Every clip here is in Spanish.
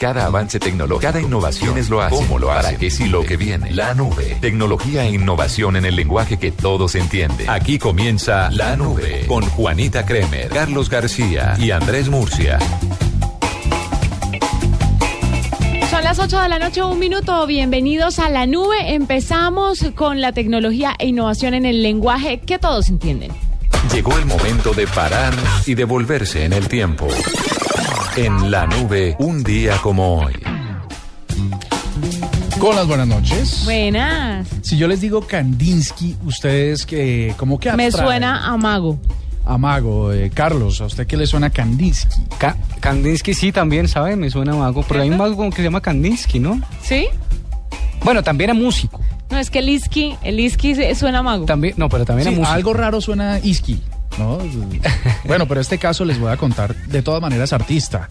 Cada avance tecnológico, cada innovación es lo hace. ¿Cómo lo hace? ¿Para qué sí lo que viene? La nube. Tecnología e innovación en el lenguaje que todos entienden. Aquí comienza La Nube con Juanita Kremer, Carlos García y Andrés Murcia. Son las 8 de la noche, un minuto. Bienvenidos a la nube. Empezamos con la tecnología e innovación en el lenguaje que todos entienden. Llegó el momento de parar y devolverse en el tiempo. En la nube, un día como hoy. Con las buenas noches. Buenas. Si yo les digo Kandinsky, ustedes que como que Me abstraen? suena a mago. Amago, eh, Carlos, ¿a usted qué le suena Kandinsky? Ka- Kandinsky sí también, ¿sabe? Me suena a mago. Pero hay un mago como que se llama Kandinsky, ¿no? ¿Sí? Bueno, también a músico. No, es que el Isky, el Isky se- suena a mago. También, no, pero también a Sí, músico. algo raro suena Isky, ¿no? bueno, pero este caso les voy a contar, de todas maneras, artista.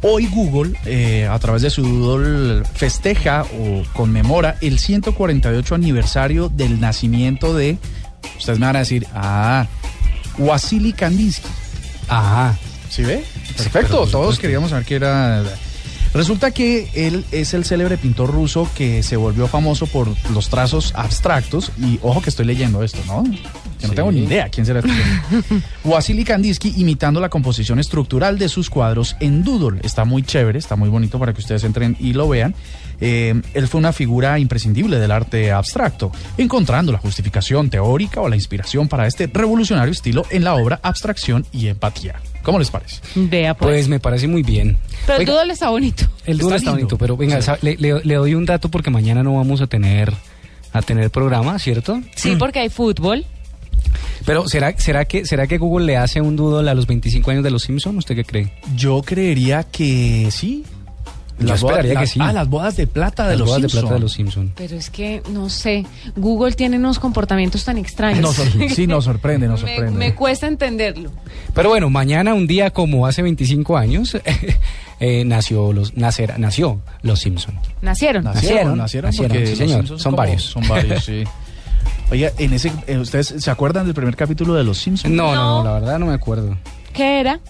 Hoy Google, eh, a través de su Doodle, festeja o conmemora el 148 aniversario del nacimiento de, ustedes me van a decir, ah, Wasily Kandinsky. Ajá. ¿Sí ve? Perfecto, todos queríamos saber qué era. Resulta que él es el célebre pintor ruso que se volvió famoso por los trazos abstractos y ojo que estoy leyendo esto, ¿no? Que no Sí. tengo ni idea quién será este. Wasily Kandinsky imitando la composición estructural de sus cuadros en Doodle. Está muy chévere, está muy bonito para que ustedes entren y lo vean. Eh, él fue una figura imprescindible del arte abstracto, encontrando la justificación teórica o la inspiración para este revolucionario estilo en la obra Abstracción y Empatía. ¿Cómo les parece? Vea, pues. Pues me parece muy bien. Pero el doodle está bonito. el dúo está bonito, pero venga, Sí. le, le- le doy un dato porque mañana no vamos a tener a tener programa, ¿cierto? Sí, porque hay fútbol. Pero ¿será, será, que, ¿será que Google le hace un doodle a los 25 años de los Simpsons? ¿Usted qué cree? Yo creería que sí. Yo esperaría bodas- que sí. Ah, las bodas de plata de Las los bodas de Simpson. plata de los Simpsons. Pero es que, no sé, Google tiene unos comportamientos tan extraños. Sí, nos sorprende, nos me, sorprende. me cuesta entenderlo. Pero bueno, mañana, un día como hace 25 años, eh, nació, los, nacer, nació Los Simpson. Nacieron. Nacieron, Nacieron, nacieron, nacieron, porque sí, los señor. Simpsons Son varios. Son varios, sí. Oiga, en ese, eh, ¿ustedes se acuerdan del primer capítulo de Los Simpsons? No. no, la verdad no me acuerdo. ¿Qué era?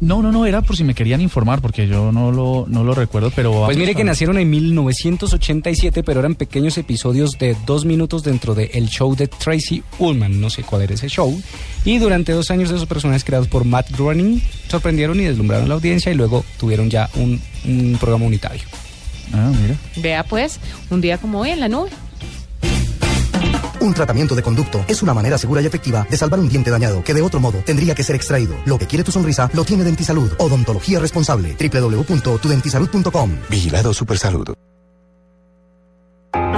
No, no, no, era por si me querían informar, porque yo no lo, no lo recuerdo, pero... Pues mire que nacieron en 1987, pero eran pequeños episodios de dos minutos dentro del el show de Tracy Ullman, no sé cuál era ese show. Y durante dos años esos personajes creados por Matt Groening sorprendieron y deslumbraron a la audiencia y luego tuvieron ya un, un programa unitario. Ah, mira. Vea, pues, un día como hoy en la nube. Un tratamiento de conducto es una manera segura y efectiva de salvar un diente dañado que de otro modo tendría que ser extraído. Lo que quiere tu sonrisa lo tiene Dentisalud. Odontología responsable. www.tudentisalud.com. Vigilado Supersalud.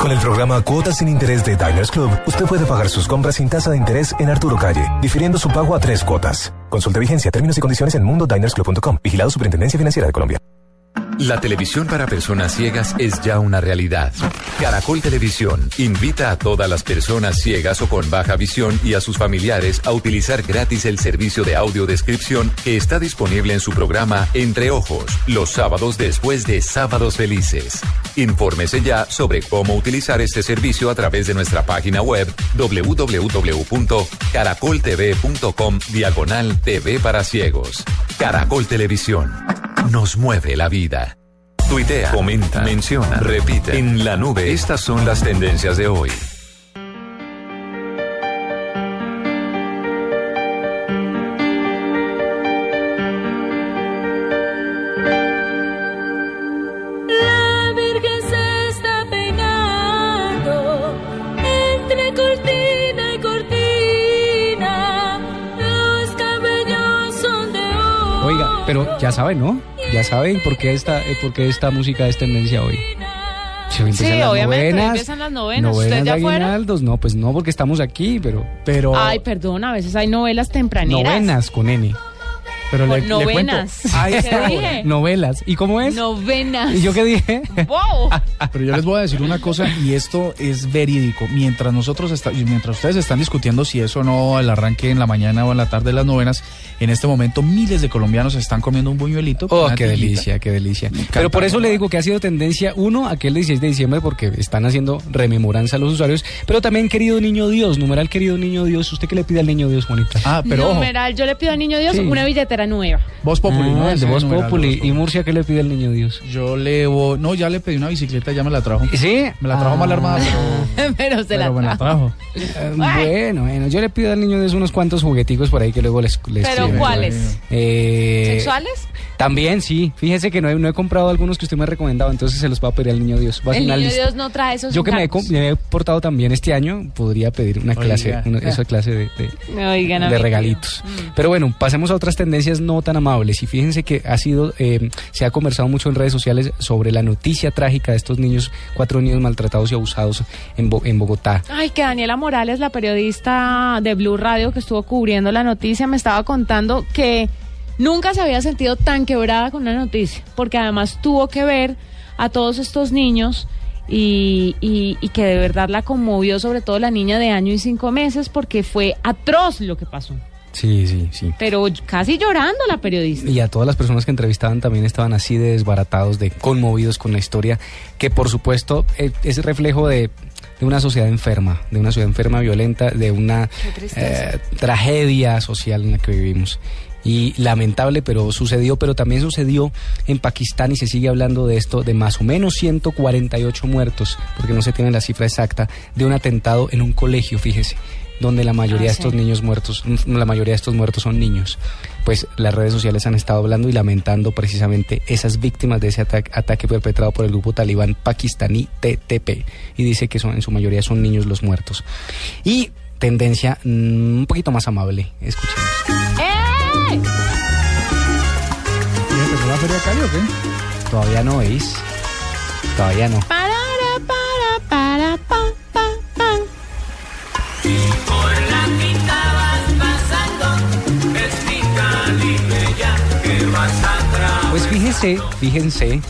Con el programa Cuotas sin Interés de Diners Club, usted puede pagar sus compras sin tasa de interés en Arturo Calle, difiriendo su pago a tres cuotas. Consulte vigencia, términos y condiciones en mundodinersclub.com. Vigilado Superintendencia Financiera de Colombia. La televisión para personas ciegas es ya una realidad. Caracol Televisión invita a todas las personas ciegas o con baja visión y a sus familiares a utilizar gratis el servicio de audiodescripción que está disponible en su programa Entre Ojos, los sábados después de Sábados Felices. Infórmese ya sobre cómo utilizar este servicio a través de nuestra página web www.caracoltv.com diagonal TV para ciegos. Caracol Televisión. Nos mueve la vida. Tuitea, comenta, menciona, repite. En la nube, estas son las tendencias de hoy. Ya saben, ¿no? Ya saben por qué esta, eh, por qué esta música es tendencia hoy. Se empiezan Sí, las obviamente, novenas, empiezan las novenas. ¿Usted novenas de de afuera? aguinaldos, no, pues no, porque estamos aquí, pero Pero... Ay, perdón, a veces hay novelas tempraneras. novenas con N. pero le, Con le cuento. novenas. Ahí ¿Qué está. dije? Novelas. ¿Y cómo es? Novenas. ¿Y yo qué dije? ¡Wow! Pero yo les voy a decir una cosa y esto es verídico. Mientras nosotros está- y mientras ustedes están discutiendo si eso o no el arranque en la mañana o en la tarde de las novenas, en este momento miles de colombianos están comiendo un buñuelito. Oh, qué delicia, qué delicia. Pero por eso le digo que ha sido tendencia, uno, aquel 16 de diciembre, porque están haciendo rememoranza a los usuarios, pero también querido niño Dios, numeral querido niño Dios, ¿usted qué le pide al niño Dios, Juanita? Ah, pero ojo, Numeral, yo le pido al niño Dios Sí. una billetera nueva. Voz Populi, ¿no? Ah, el de Voz Populi. Voz ¿Y. Murcia qué le pide al niño Dios? Yo le voy... No, ya le pedí una bicicleta, ya me la trajo. ¿Sí? Me la trajo Ah. mal armada, pero, Pero se pero me la trajo. Eh, bueno, bueno, yo le pido al niño Dios unos cuantos jugueticos por ahí que luego les, les ¿Pero cuáles? Eh, ¿Sexuales? También, sí. Fíjese que no he, no he comprado algunos que usted me ha recomendado, entonces se los va a pedir al niño Dios. Va El niño lista. Dios no trae esos Yo que me he, me portado también este año, podría pedir una Oiga. clase, una- esa clase de, de- Oigan, a de mí. regalitos. Mm. Pero bueno, pasemos a otras tendencias no tan amables. Y fíjense que ha sido, eh, se ha conversado mucho en redes sociales sobre la noticia trágica de estos niños, cuatro niños maltratados y abusados en, Bo- en Bogotá. Ay, que Daniela Morales, la periodista de Blue Radio que estuvo cubriendo la noticia, me estaba contando que nunca se había sentido tan quebrada con una noticia, porque además tuvo que ver a todos estos niños y, y- y que de verdad la conmovió, sobre todo la niña de año y cinco meses, porque fue atroz lo que pasó. Sí, sí, sí. Pero casi llorando la periodista. Y a todas las personas que entrevistaban también estaban así de desbaratados, de conmovidos con la historia, que por supuesto eh, es reflejo de, de una sociedad enferma, de una sociedad enferma, violenta, de una eh, tragedia social en la que vivimos. Y lamentable, pero sucedió, pero también sucedió en Pakistán y se sigue hablando de esto, de más o menos 148 muertos, porque no se tiene la cifra exacta, de un atentado en un colegio, fíjese donde la mayoría Ah, de estos sí. niños muertos, mm, la mayoría de estos muertos son niños. Pues las redes sociales han estado hablando y lamentando precisamente esas víctimas de ese ataque, ataque perpetrado por el grupo talibán pakistaní TTP y dice que son en su mayoría son niños los muertos. Y tendencia mm, un poquito más amable, escuchemos. ¿Y empezó la Feria de Cali o qué? Todavía no veis, todavía no. Parara, para, para, pa, pa, pa. Pues fíjense, fíjense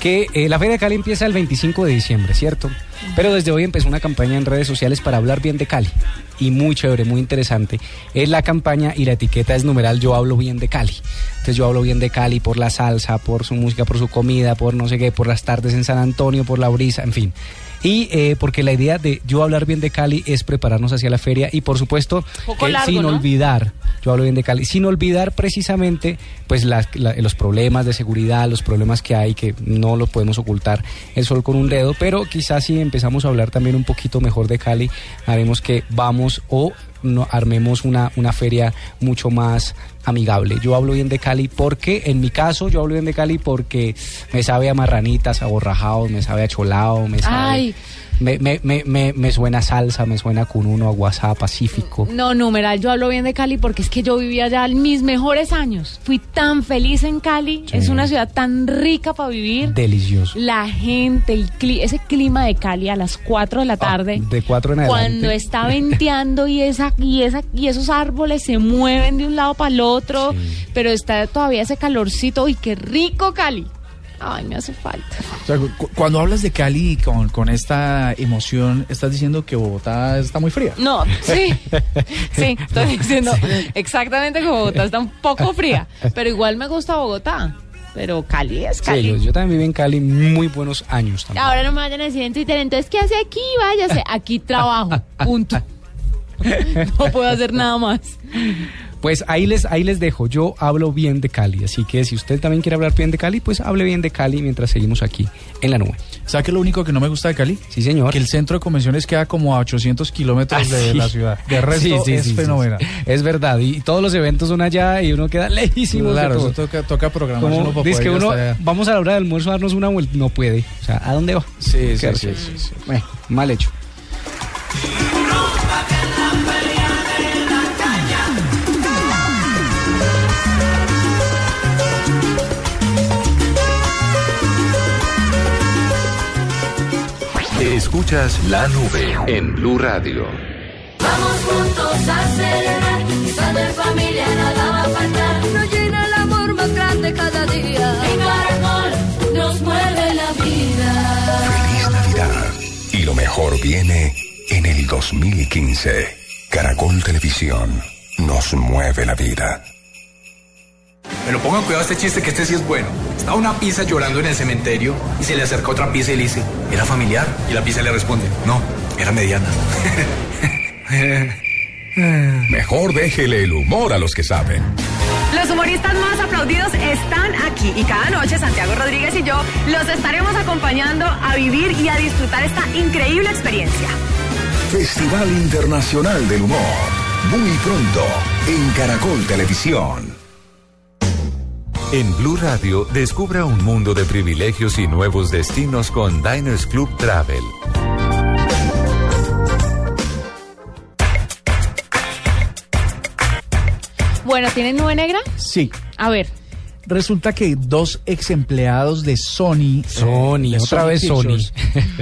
que eh, la Feria de Cali empieza el 25 de diciembre, ¿cierto? Pero desde hoy empezó una campaña en redes sociales para hablar bien de Cali. Y muy chévere, muy interesante. Es la campaña y la etiqueta es numeral Yo hablo bien de Cali. Entonces yo hablo bien de Cali por la salsa, por su música, por su comida, por no sé qué, por las tardes en San Antonio, por la brisa, en fin. Y eh, porque la idea de yo hablar bien de Cali es prepararnos hacia la feria y por supuesto largo, sin ¿no? olvidar, yo hablo bien de Cali, sin olvidar precisamente pues la- los problemas de seguridad, los problemas que hay que no lo podemos ocultar el sol con un dedo, pero quizás si empezamos a hablar también un poquito mejor de Cali, haremos que vamos o no, armemos una, una feria mucho más amigable. Yo hablo bien de Cali porque, en mi caso, yo hablo bien de Cali porque me sabe a marranitas, a borrajados, me sabe a cholao, me sabe... Ay. Me, me, me, me, suena salsa, me suena cununo, a WhatsApp, Pacífico. No, numeral, yo hablo bien de Cali porque es que yo vivía allá mis mejores años. Fui tan feliz en Cali. Sí. Es una ciudad tan rica para vivir. Delicioso. La gente, el cli- ese clima de Cali a las 4 de la tarde. Ah, de cuatro en adelante. Cuando está venteando y esa y esa y esos árboles se mueven de un lado para el otro, Sí. pero está todavía ese calorcito y qué rico Cali. Ay, me hace falta. O sea, cu- cuando hablas de Cali con, con esta emoción, estás diciendo que Bogotá está muy fría. No, sí, sí, estoy diciendo exactamente que Bogotá está un poco fría, pero igual me gusta Bogotá, pero Cali es Sí, Cali. yo, yo también viví en Cali muy buenos años también. Ahora no me vayan a decir en Twitter, entonces, ¿qué hace aquí? Váyase, aquí trabajo, punto. No puedo hacer nada más. Pues ahí les, ahí les dejo. Yo hablo bien de Cali. Así que si usted también quiere hablar bien de Cali, pues hable bien de Cali mientras seguimos aquí en la nube. ¿Sabes qué es lo único que no me gusta de Cali? Sí, señor. Que el centro de convenciones queda como a 800 kilómetros Ah, de sí. la ciudad. De resto Sí, sí, es fenomenal. sí. Es verdad. Y todos los eventos son allá y uno queda lejísimo. Claro, de eso toca, toca programar Como uno para dice poder que uno, allá. vamos a la hora del almuerzo a darnos una vuelta. No puede. O sea, ¿a dónde va? Sí, sí, sí, sí. Bueno, mal hecho. Escuchas la nube en Blue Radio. Vamos juntos a celebrar, estando en familia nada va a faltar. Nos llena el amor más grande cada día. En Caracol nos mueve la vida. Feliz Navidad. Y lo mejor viene en el 2015. Caracol Televisión nos mueve la vida. Pero pongan cuidado a este chiste que este sí es bueno. Está una pizza llorando en el cementerio y se le acerca otra pizza y le dice, ¿era familiar? Y la pizza le responde, no, era mediana. Mejor déjele el humor a los que saben. Los humoristas más aplaudidos están aquí y cada noche Santiago Rodríguez y yo los estaremos acompañando a vivir y a disfrutar esta increíble experiencia. Festival Internacional del Humor. Muy pronto en Caracol Televisión. En Blue Radio, descubra un mundo de privilegios y nuevos destinos con Diners Club Travel. Bueno, ¿tienen nube negra? Sí. A ver. Resulta que dos ex empleados de Sony. Sony, de otra vez Pictures,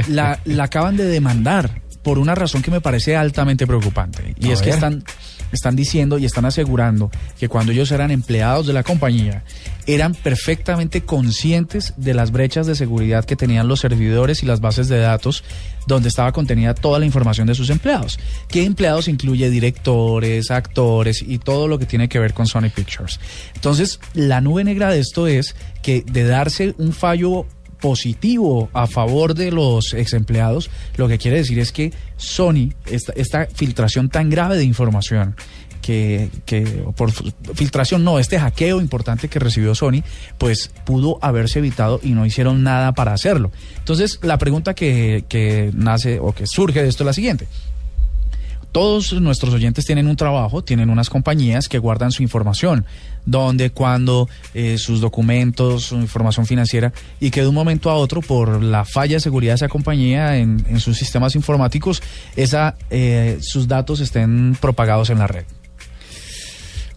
La, la acaban de demandar por una razón que me parece altamente preocupante. Y A es que están, están diciendo y están asegurando que cuando ellos eran empleados de la compañía, eran perfectamente conscientes de las brechas de seguridad que tenían los servidores y las bases de datos donde estaba contenida toda la información de sus empleados. ¿Qué empleados incluye directores, actores y todo lo que tiene que ver con Sony Pictures? Entonces, la nube negra de esto es que de darse un fallo positivo a favor de los ex empleados, lo que quiere decir es que Sony, esta, esta filtración tan grave de información, que, que por filtración no, este hackeo importante que recibió Sony, pues pudo haberse evitado y no hicieron nada para hacerlo. Entonces, la pregunta que, que nace o que surge de esto es la siguiente. Todos nuestros oyentes tienen un trabajo, tienen unas compañías que guardan su información, donde cuando eh, sus documentos, su información financiera, y que de un momento a otro, por la falla de seguridad de esa compañía en, en sus sistemas informáticos, esa, eh, sus datos estén propagados en la red.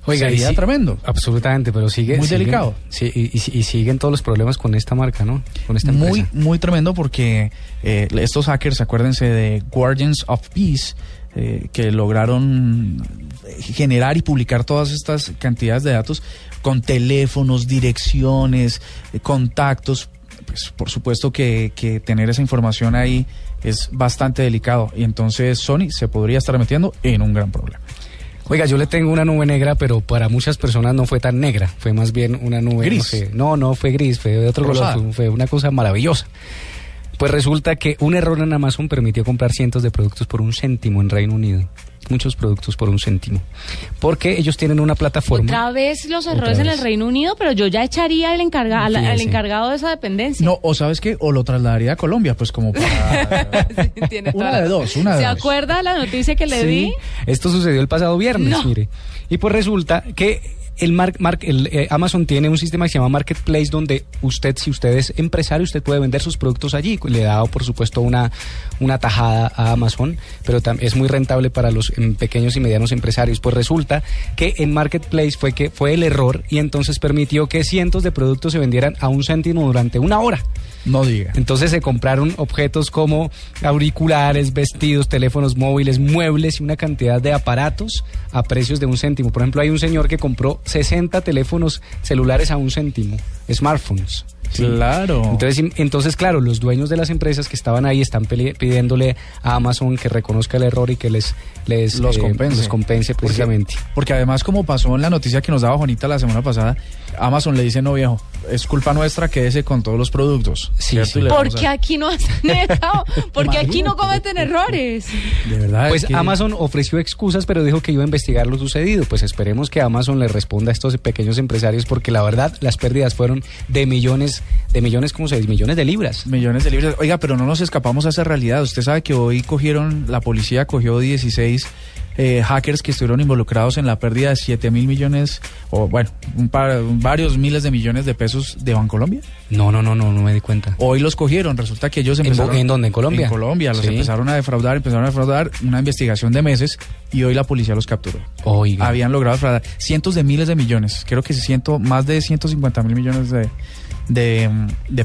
Oiga, Sería sí- tremendo. Absolutamente, pero sigue. Muy delicado. Sí, y, y- y siguen todos los problemas con esta marca, ¿no? Con esta muy, empresa. muy tremendo porque eh, estos hackers, acuérdense de Guardians of Peace, eh, que lograron generar y publicar todas estas cantidades de datos con teléfonos, direcciones, eh, contactos. Pues por supuesto que, que tener esa información ahí es bastante delicado y entonces Sony se podría estar metiendo en un gran problema. Oiga, yo le tengo una nube negra, pero para muchas personas no fue tan negra. Fue más bien una nube. Gris. No, sé, no, no fue gris, fue de otro Rosada. color. Fue, fue una cosa maravillosa. Pues resulta que un error en Amazon permitió comprar cientos de productos por un céntimo en Reino Unido. Muchos productos por un céntimo. Porque ellos tienen una plataforma. Otra vez los errores en el Reino Unido, pero yo ya echaría al, encarga, al, encargado de esa dependencia. No, o sabes qué, o lo trasladaría a Colombia, pues como para... Tiene Una toda de la- dos, una de ¿Se dos. acuerda la noticia que le Sí, di? Esto sucedió el pasado viernes, No. mire. Y pues resulta que el, mar- mar- el eh, Amazon tiene un sistema que se llama Marketplace donde usted, si usted es empresario, usted puede vender sus productos allí. Le da, por supuesto, una, una tajada a Amazon, pero es muy rentable para los em, pequeños y medianos empresarios. Pues resulta que en Marketplace fue que fue el error y entonces permitió que cientos de productos se vendieran a un céntimo durante una hora. No diga. Entonces se compraron objetos como auriculares, vestidos, teléfonos móviles, muebles y una cantidad de aparatos a precios de un céntimo. Por ejemplo, hay un señor que compró 60 teléfonos celulares a un céntimo, smartphones. ¿sí? Claro. Entonces, entonces, claro, los dueños de las empresas que estaban ahí están pidiéndole a Amazon que reconozca el error y que les, les los eh, compense. los compense Porque- precisamente. Porque, además, como pasó en la noticia que nos daba Juanita la semana pasada, Amazon le dice, no viejo, es culpa nuestra quédese con todos los productos. Sí, sí. Porque a- aquí no hacen eso, porque aquí no cometen errores. De verdad. Pues es que- Amazon ofreció excusas, pero dijo que iba a investigar lo sucedido. Pues esperemos que Amazon le responda a estos pequeños empresarios, porque la verdad las pérdidas fueron de millones, de millones, ¿cómo se dice? Millones de libras. Millones de libras. Oiga, pero no nos escapamos a esa realidad. Usted sabe que hoy cogieron, la policía cogió 16 eh, hackers que estuvieron involucrados en la pérdida de 7 mil millones, o bueno, un par- varios miles de millones de pesos de Bancolombia. No, no, no, no, no me di cuenta. Hoy los cogieron. Resulta que ellos ¿En empezaron. bo- en dónde? ¿En Colombia? En Colombia. Los Sí. empezaron a defraudar, empezaron a defraudar. Una investigación de meses y hoy la policía los capturó. Oiga. Habían logrado defraudar cientos de miles de millones. Creo que ciento, más de 150 mil millones de, de,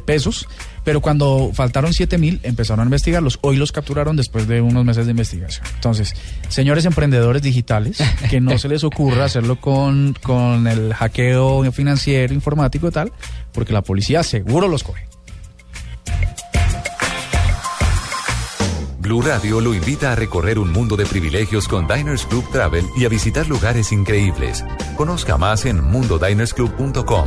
pesos. Pero cuando faltaron 7 mil, empezaron a investigarlos. Hoy los capturaron después de unos meses de investigación. Entonces, señores emprendedores digitales, que no se les ocurra hacerlo con, con el hackeo financiero, informático y tal, porque la policía seguro los coge. Blue Radio lo invita a recorrer un mundo de privilegios con Diners Club Travel y a visitar lugares increíbles. Conozca más en mundodinersclub.com.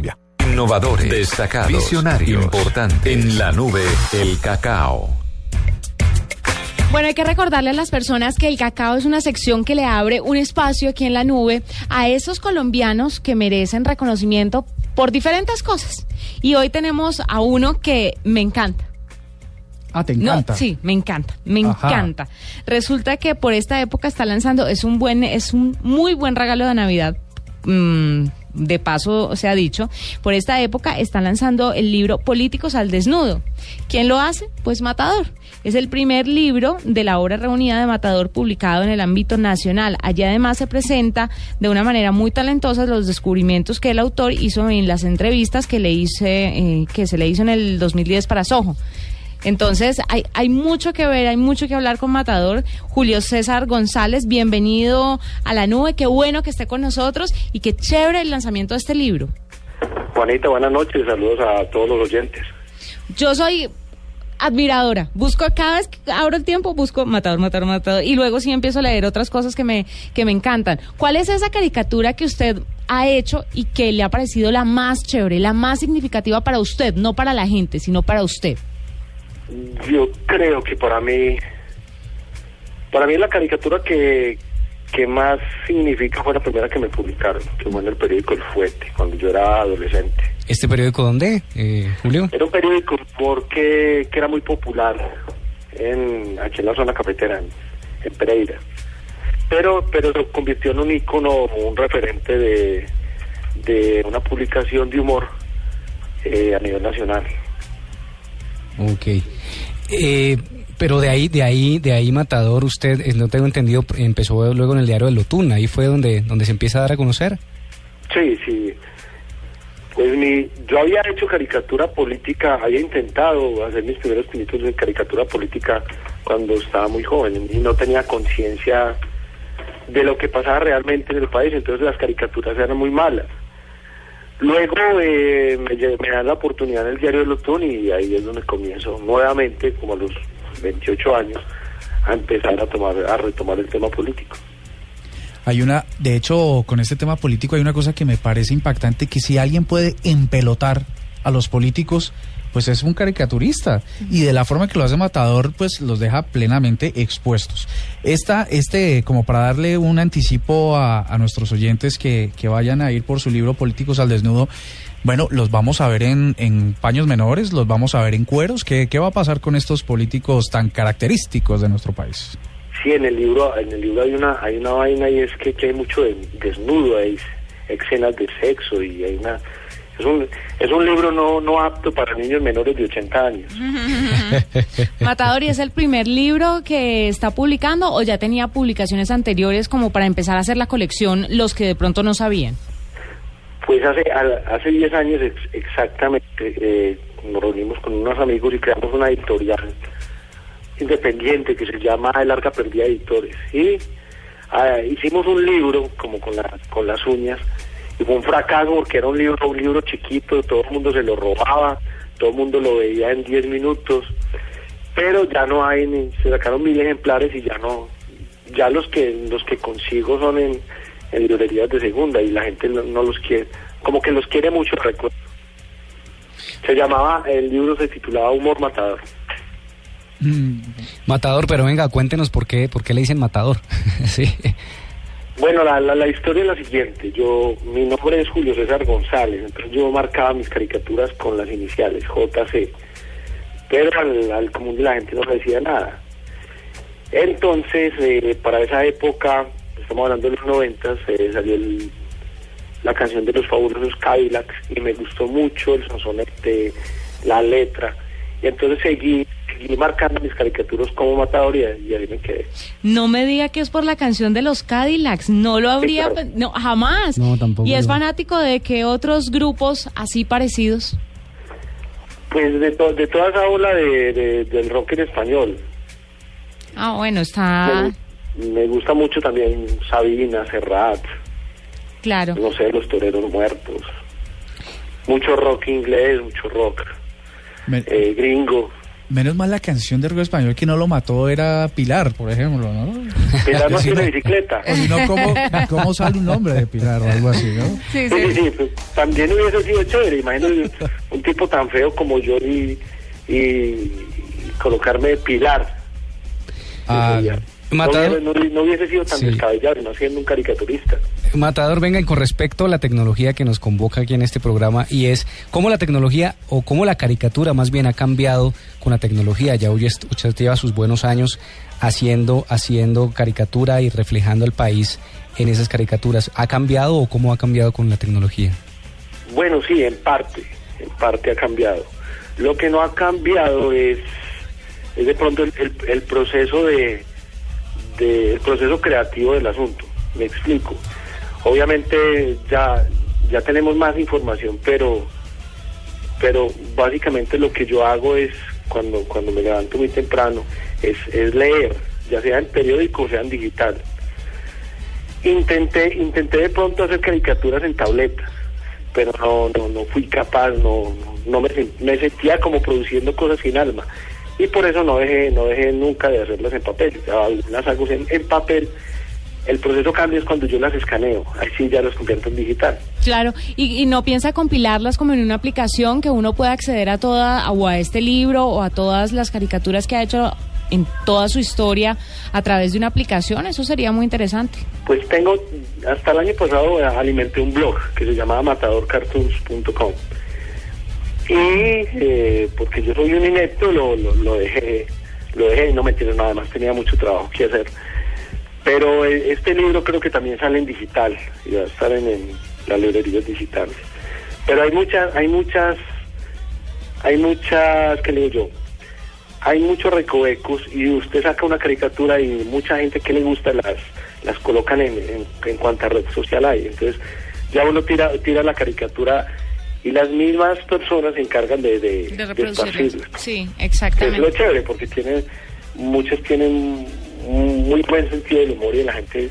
Innovadores, destacados, visionarios, importantes. En la nube, el cacao. Bueno, hay que recordarle a las personas que el cacao es una sección que le abre un espacio aquí en la nube a esos colombianos que merecen reconocimiento por diferentes cosas. Y hoy tenemos a uno que me encanta. Ah, te No, encanta. sí, me encanta, me Ajá. encanta. Resulta que por esta época está lanzando, es un buen, es un muy buen regalo de Navidad. mm, de paso se ha dicho, por esta época están lanzando el libro Políticos al Desnudo. ¿Quién lo hace? Pues Matador. Es el primer libro de la obra reunida de Matador publicado en el ámbito nacional. Allí además se presenta de una manera muy talentosa los descubrimientos que el autor hizo en las entrevistas que le hice, eh, que se le hizo en el 2010 para Soho. Entonces, hay, hay mucho que ver, hay mucho que hablar con Matador. Julio César González, bienvenido a la nube, qué bueno que esté con nosotros y qué chévere el lanzamiento de este libro. Juanita, buenas noches, saludos a todos los oyentes. Yo soy admiradora, busco cada vez que abro el tiempo, busco Matador, Matador, Matador, y luego sí empiezo a leer otras cosas que me, que me encantan. ¿Cuál es esa caricatura que usted ha hecho y que le ha parecido la más chévere, la más significativa para usted, no para la gente, sino para usted? Yo creo que para mí, para mí la caricatura que, que más significa fue la primera que me publicaron, que fue en el periódico El Fuete, cuando yo era adolescente. ¿Este periódico dónde, eh, Julio? Era un periódico porque que era muy popular en, aquí en la zona cafetera, en, en Pereira. Pero, pero se convirtió en un ícono, un referente de, de una publicación de humor eh, a nivel nacional. Ok. Eh, pero de ahí, de ahí, de ahí Matador, usted, eh, no tengo entendido, empezó luego en el diario de Lotún, ahí fue donde, donde se empieza a dar a conocer. Sí, sí. Pues mi, yo había hecho caricatura política, había intentado hacer mis primeros pinitos de caricatura política cuando estaba muy joven y no tenía conciencia de lo que pasaba realmente en el país, entonces las caricaturas eran muy malas. Luego eh, me, me dan la oportunidad en el diario de Lotún y ahí es donde comienzo nuevamente, como a los 28 años, a empezar a tomar, a retomar el tema político. Hay una, de hecho, con este tema político hay una cosa que me parece impactante, que si alguien puede empelotar a los políticos, pues es un caricaturista. Y de la forma que lo hace Matador, pues los deja plenamente expuestos. Esta, este, como para darle un anticipo a, nuestros oyentes que, que vayan a ir por su libro Políticos al Desnudo, bueno, los vamos a ver en, en paños menores, los vamos a ver en cueros. ¿Qué, ¿Qué va a pasar con estos políticos tan característicos de nuestro país? Sí, en el libro, en el libro hay una, hay una vaina y es que, que hay mucho de- desnudo, hay escenas de sexo y hay una, es un, es un libro no, no apto para niños menores de 80 años. Matador, ¿y es el primer libro que está publicando o ya tenía publicaciones anteriores como para empezar a hacer la colección los que de pronto no sabían? Pues hace, hace 10 años ex- exactamente eh, nos reunimos con unos amigos y creamos una editorial independiente que se llama El Arca Perdida Editores. Y ah, hicimos un libro como con, la- con las uñas fue un fracaso porque era un libro, un libro chiquito, todo el mundo se lo robaba, todo el mundo lo veía en 10 minutos, pero ya no hay, ni, se sacaron mil ejemplares y ya no, ya los que los que consigo son en, librerías de segunda y la gente no, los quiere, como que los quiere mucho, recuerdo. Se llamaba, el libro se titulaba Humor Matador. Matador, pero venga, cuéntenos por qué, por qué le dicen Matador. sí. Bueno, la, la, historia es la siguiente. Yo, mi nombre es Julio César González, entonces yo marcaba mis caricaturas con las iniciales JC, pero al, común de la gente no le decía nada. Entonces, eh, para esa época, estamos hablando de los 90, eh, salió la canción de los fabulosos Cadillacs y me gustó mucho el sonsonete, la letra. Y entonces seguí, seguí marcando mis caricaturas como matador y, y ahí me quedé. No me diga que es por la canción de los Cadillacs, no lo habría, claro. no, jamás. No, tampoco ¿Y es fanático de que otros grupos así parecidos? Pues de, to- de toda esa ola de, de- del rock en español. Ah, bueno, está Me, me gusta mucho también Sabina, Serrat, claro. no sé, Los Toreros Muertos. Mucho rock inglés, mucho rock Eh, gringo. menos mal la canción de rock español que no lo mató era Pilar, por ejemplo, ¿no? Pilar no tiene bicicleta. O si no, ¿cómo, ¿cómo sale un nombre de Pilar o algo así, no? Sí, Sí, sí, pues, también hubiese sido chévere. Imagínate un tipo tan feo como yo y, y, y colocarme Pilar. Ah, Matador. No, hubiese- no hubiese sido tan Sí. descabellado, no siendo un caricaturista. Matador, venga, y con respecto a la tecnología que nos convoca aquí en este programa, y es cómo la tecnología, o cómo la caricatura más bien ha cambiado con la tecnología. Ya hoy usted lleva sus buenos años haciendo, haciendo caricatura y reflejando al país en esas caricaturas. ¿Ha cambiado o cómo ha cambiado con la tecnología? Bueno, sí, en parte, en parte ha cambiado. Lo que no ha cambiado es, es de pronto el, el- el proceso de, de- el proceso creativo del asunto. Me explico. Obviamente ya ya tenemos más información, pero pero básicamente lo que yo hago es cuando cuando me levanto muy temprano es, es leer, ya sea en periódico o sea en digital. Intenté intenté de pronto hacer caricaturas en tabletas pero no no no fui capaz no no, me, me sentía como produciendo cosas sin alma y por eso no dejé no dejé nunca de hacerlas en papel. Ya las hago en, en papel. El proceso cambia es cuando yo las escaneo. Ahí sí ya las convierto en digital. Claro, y, y no piensa compilarlas como en una aplicación que uno pueda acceder a toda, o a este libro, o a todas las caricaturas que ha hecho en toda su historia a través de una aplicación, eso sería muy interesante. pues tengo hasta el año pasado eh, alimenté un blog que se llamaba matadorcartoons.com y eh, porque yo soy un inepto lo, lo, dejé lo dejé y no me entiendo nada más tenía mucho trabajo que hacer. Pero eh, este libro creo que también sale en digital y va en, las librerías digitales. Pero hay muchas hay muchas hay muchas qué le digo yo hay muchos recovecos y usted saca una caricatura y mucha gente que le gusta las las colocan en, en, en cuanta red social hay. Entonces ya uno tira tira la caricatura y las mismas personas se encargan de, de, De de. Sí, Que es exactamente. lo chévere porque tiene muchos tienen un muy buen sentido del humor y la gente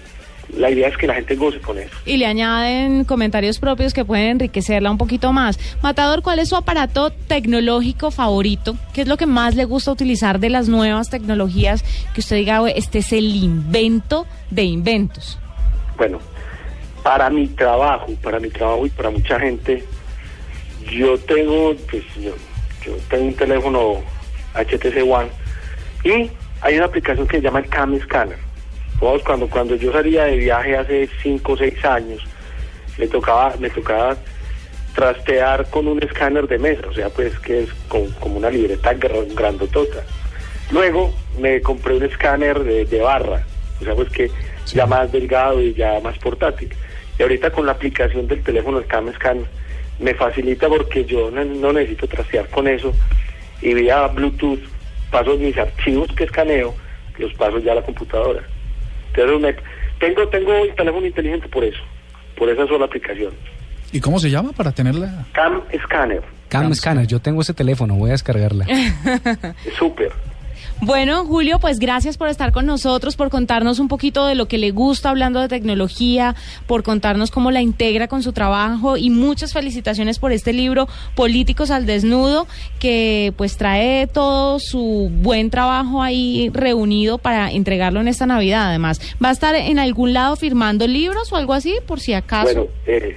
la idea es que la gente goce con eso Y le añaden comentarios propios que pueden enriquecerla un poquito más. Matador, ¿cuál es su aparato tecnológico favorito? ¿Qué es lo que más le gusta utilizar de las nuevas tecnologías que usted diga, "Oye, este es el invento de inventos? Bueno, para mi trabajo, para mi trabajo y para mucha gente, yo tengo, pues yo, yo tengo un teléfono HTC One y hay una aplicación que se llama el Cam Scanner. Vos, cuando cuando yo salía de viaje hace 5 o 6 años, me tocaba me tocaba trastear con un escáner de mesa, o sea, pues que es con- como una libreta gr- grandotota. Luego me compré un escáner de, de barra, o sea, pues que ya más delgado y ya más portátil. Y ahorita con la aplicación del teléfono, el Cam Scan, me facilita porque yo no, no necesito trastear con eso y vía Bluetooth paso mis archivos que escaneo, los paso ya a la computadora. Entonces me- tengo, tengo el teléfono inteligente por eso, por esa sola aplicación. ¿Y cómo se llama para tenerla? Cam Scanner, Cam Scanner, yo tengo ese teléfono, voy a descargarla. es súper. Bueno, Julio, pues gracias por estar con nosotros, por contarnos un poquito de lo que le gusta hablando de tecnología, por contarnos cómo la integra con su trabajo y muchas felicitaciones por este libro Políticos al Desnudo, que pues trae todo su buen trabajo ahí reunido para entregarlo en esta Navidad. Además, ¿va a estar en algún lado firmando libros o algo así, por si acaso? Bueno, eh,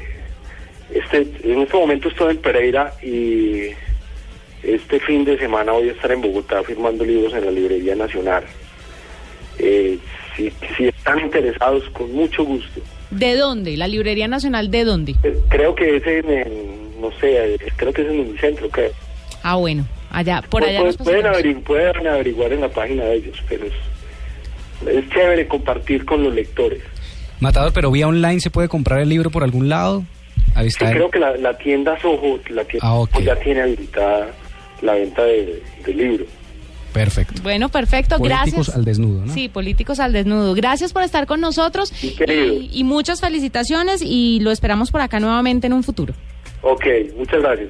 este, en este momento estoy en Pereira y este fin de semana voy a estar en Bogotá firmando libros en la Librería Nacional. Eh, si, si están interesados, con mucho gusto. ¿De dónde? ¿La Librería Nacional de dónde? Eh, creo que es en, en, no sé, eh, creo que es en el centro, creo. Ah, bueno, allá, por allá. Pues, nos pueden, pasamos. averigu- pueden averiguar en la página de ellos, pero es, es chévere compartir con los lectores. Matador, pero vía online se puede comprar el libro por algún lado. Ahí Sí, está. creo que la, la tienda Soho, la tienda Ah, ya tiene habilitada la venta de, de libros. Perfecto. Bueno, perfecto, Políticos gracias. al desnudo, ¿no? Sí, políticos al desnudo. Gracias por estar con nosotros querido. y, y muchas felicitaciones y lo esperamos por acá nuevamente en un futuro. Ok, muchas gracias.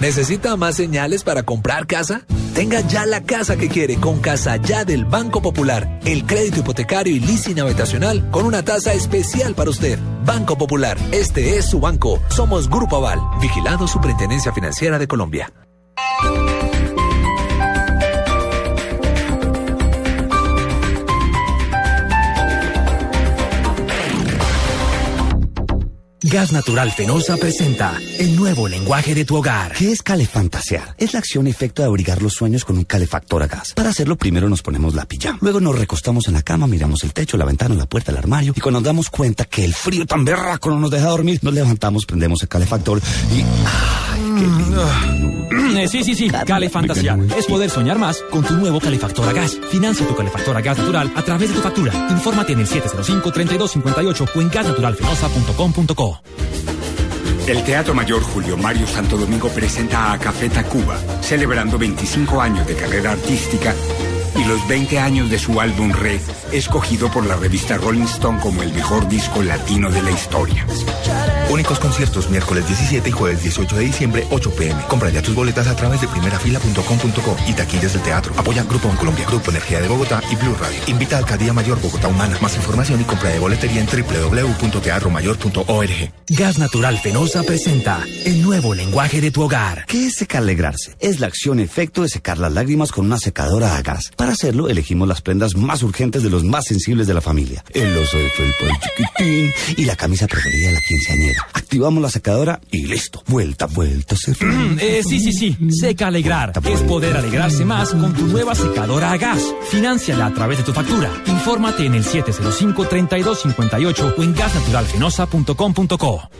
¿Necesita más señales para comprar casa? Tenga ya la casa que quiere con Casa Ya del Banco Popular. El crédito hipotecario y leasing habitacional con una tasa especial para usted. Banco Popular, este es su banco. Somos Grupo Aval, vigilado Superintendencia Financiera de Colombia. Gas Natural Fenosa presenta el nuevo lenguaje de tu hogar. ¿Qué es calefantasear? Es la acción efecto de abrigar los sueños con un calefactor a gas. Para hacerlo, primero nos ponemos la pijama. Luego nos recostamos en la cama, miramos el techo, la ventana, la puerta, el armario. Y cuando nos damos cuenta que el frío tan berraco no nos deja dormir, nos levantamos, prendemos el calefactor y... ¡Ay, qué lindo! Eh, sí, sí, sí, Calefantasear. Es poder soñar más con tu nuevo calefactor a gas. Financia tu calefactor a gas natural a través de tu factura. Infórmate en el 705-3258 o en gasnaturalfenosa.com.co. El Teatro Mayor Julio Mario Santo Domingo presenta a Café Tacuba, celebrando 25 años de carrera artística y los 20 años de su álbum Red, escogido por la revista Rolling Stone como el mejor disco latino de la historia. Únicos conciertos miércoles 17 y jueves 18 de diciembre, 8 pm. Compra ya tus boletas a través de primerafila.com.co y taquillas del teatro. Apoya Grupo en Colombia, Grupo Energía de Bogotá y Blue Radio. Invita a Alcaldía Mayor Bogotá Humana. Más información y compra de boletería en www.teatromayor.org. Gas Natural Fenosa presenta el nuevo lenguaje de tu hogar. ¿Qué es secar alegrarse? Es la acción efecto de secar las lágrimas con una secadora a gas. Para hacerlo, elegimos las prendas más urgentes de los más sensibles de la familia. El oso de felpa el chiquitín y la camisa preferida de la quinceañera. Activamos la secadora y listo. Vuelta, vuelta, se Eh, sí, sí, sí. Seca Alegrar. Es poder alegrarse más con tu nueva secadora a gas. Financiala a través de tu factura. Infórmate en el 705-3258 o en gasnaturalfenosa.com.co.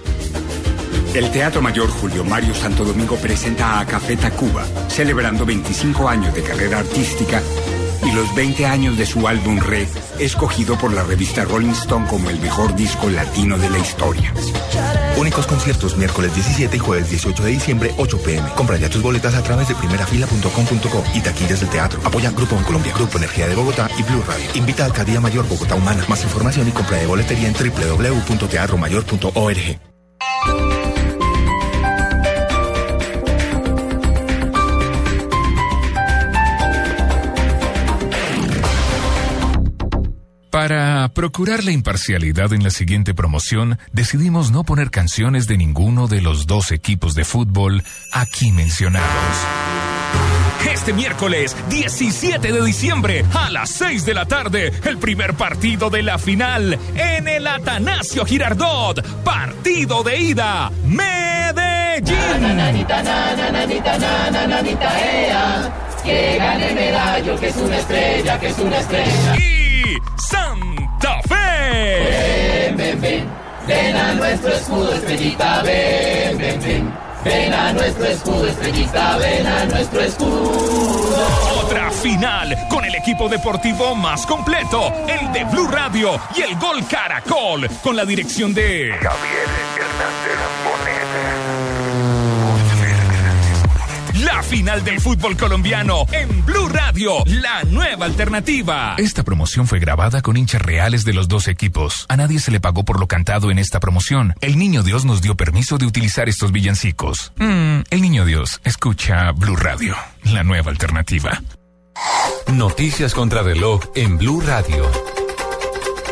El Teatro Mayor Julio Mario Santo Domingo presenta a Café Tacuba, celebrando 25 años de carrera artística y los 20 años de su álbum Red, escogido por la revista Rolling Stone como el mejor disco latino de la historia. Únicos conciertos miércoles 17 y jueves 18 de diciembre, 8 pm. Compra ya tus boletas a través de primerafila.com.co y taquillas del teatro. Apoya Grupo en Colombia, Grupo Energía de Bogotá y Blue Radio. Invita a Alcaldía Mayor Bogotá Humana. Más información y compra de boletería en www.teatromayor.org. Para procurar la imparcialidad en la siguiente promoción, decidimos no poner canciones de ninguno de los dos equipos de fútbol aquí mencionados. Este miércoles 17 de diciembre a las 6 de la tarde, el primer partido de la final en el Atanasio Girardot. Partido de ida, Medellín. Que gane medallo, que es una estrella, que es una estrella. Santa Fe. Ven, ven, ven, ven a nuestro escudo, estrellita, ven, ven, ven. Ven a nuestro escudo, estrellita, ven a nuestro escudo. Otra final con el equipo deportivo más completo, el de Blue Radio y el Gol Caracol, con la dirección de Javier La final del fútbol colombiano en Blue Radio, la nueva alternativa. Esta promoción fue grabada con hinchas reales de los dos equipos. A nadie se le pagó por lo cantado en esta promoción. El Niño Dios nos dio permiso de utilizar estos villancicos. Mm, el Niño Dios escucha Blue Radio, la nueva alternativa. Noticias contra reloj en Blue Radio.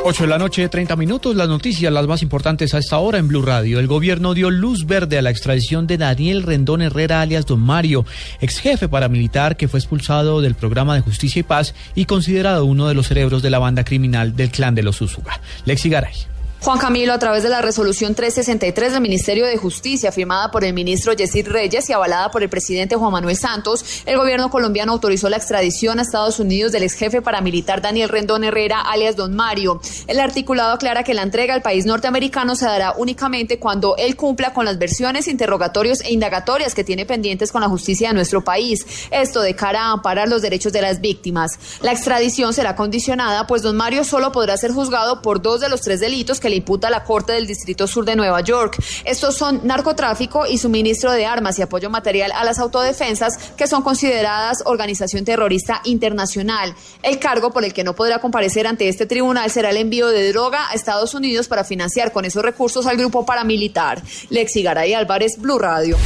8 de la noche, 30 minutos. Las noticias, las más importantes a esta hora en Blue Radio. El gobierno dio luz verde a la extradición de Daniel Rendón Herrera, alias Don Mario, ex jefe paramilitar que fue expulsado del programa de Justicia y Paz y considerado uno de los cerebros de la banda criminal del clan de los Úsuga. Lexi Garay. Juan Camilo, a través de la resolución 363 del Ministerio de Justicia, firmada por el ministro Yesid Reyes y avalada por el presidente Juan Manuel Santos, el gobierno colombiano autorizó la extradición a Estados Unidos del ex jefe paramilitar Daniel Rendón Herrera, alias Don Mario. El articulado aclara que la entrega al país norteamericano se dará únicamente cuando él cumpla con las versiones, interrogatorios e indagatorias que tiene pendientes con la justicia de nuestro país. Esto de cara a amparar los derechos de las víctimas. La extradición será condicionada, pues Don Mario solo podrá ser juzgado por dos de los tres delitos que le imputa la Corte del Distrito Sur de Nueva York. Estos son narcotráfico y suministro de armas y apoyo material a las autodefensas que son consideradas organización terrorista internacional. El cargo por el que no podrá comparecer ante este tribunal será el envío de droga a Estados Unidos para financiar con esos recursos al grupo paramilitar. Lexi Garay Álvarez, Blue Radio.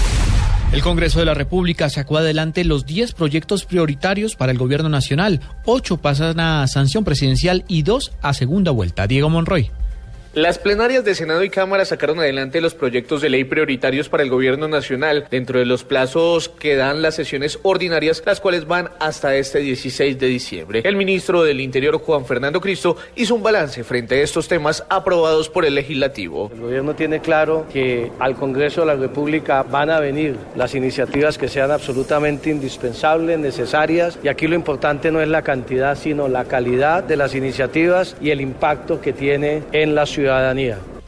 El Congreso de la República sacó adelante los 10 proyectos prioritarios para el gobierno nacional. Ocho pasan a sanción presidencial y dos a segunda vuelta. Diego Monroy. Las plenarias de Senado y Cámara sacaron adelante los proyectos de ley prioritarios para el gobierno nacional dentro de los plazos que dan las sesiones ordinarias, las cuales van hasta este 16 de diciembre. El ministro del Interior, Juan Fernando Cristo, hizo un balance frente a estos temas aprobados por el legislativo. El gobierno tiene claro que al Congreso de la República van a venir las iniciativas que sean absolutamente indispensables, necesarias, y aquí lo importante no es la cantidad, sino la calidad de las iniciativas y el impacto que tiene en la ciudad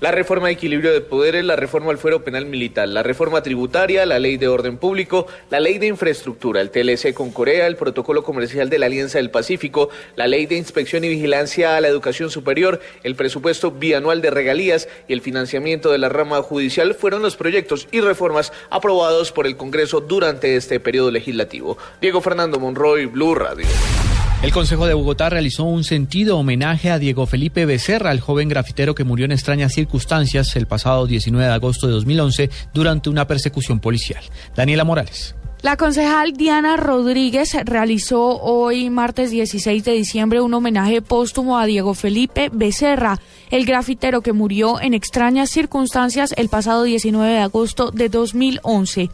La reforma de equilibrio de poderes, la reforma al fuero penal militar, la reforma tributaria, la ley de orden público, la ley de infraestructura, el TLC con Corea, el protocolo comercial de la Alianza del Pacífico, la ley de inspección y vigilancia a la educación superior, el presupuesto bianual de regalías y el financiamiento de la rama judicial fueron los proyectos y reformas aprobados por el Congreso durante este periodo legislativo. Diego Fernando Monroy, Blue Radio. El Consejo de Bogotá realizó un sentido homenaje a Diego Felipe Becerra, el joven grafitero que murió en extrañas circunstancias el pasado 19 de agosto de 2011 durante una persecución policial. Daniela Morales. La concejal Diana Rodríguez realizó hoy, martes 16 de diciembre, un homenaje póstumo a Diego Felipe Becerra, el grafitero que murió en extrañas circunstancias el pasado 19 de agosto de 2011.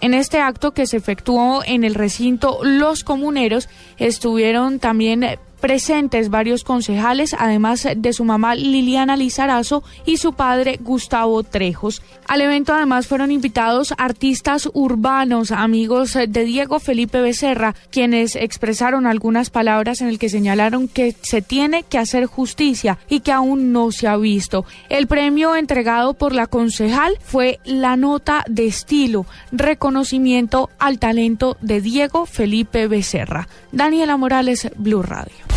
En este acto que se efectuó en el recinto Los Comuneros estuvieron también presentes varios concejales, además de su mamá Liliana Lizarazo y su padre Gustavo Trejos. Al evento además fueron invitados artistas urbanos, amigos de Diego Felipe Becerra, quienes expresaron algunas palabras en el que señalaron que se tiene que hacer justicia y que aún no se ha visto. El premio entregado por la concejal fue la nota de estilo, reconocimiento al talento de Diego Felipe Becerra. Daniela Morales, Blue Radio.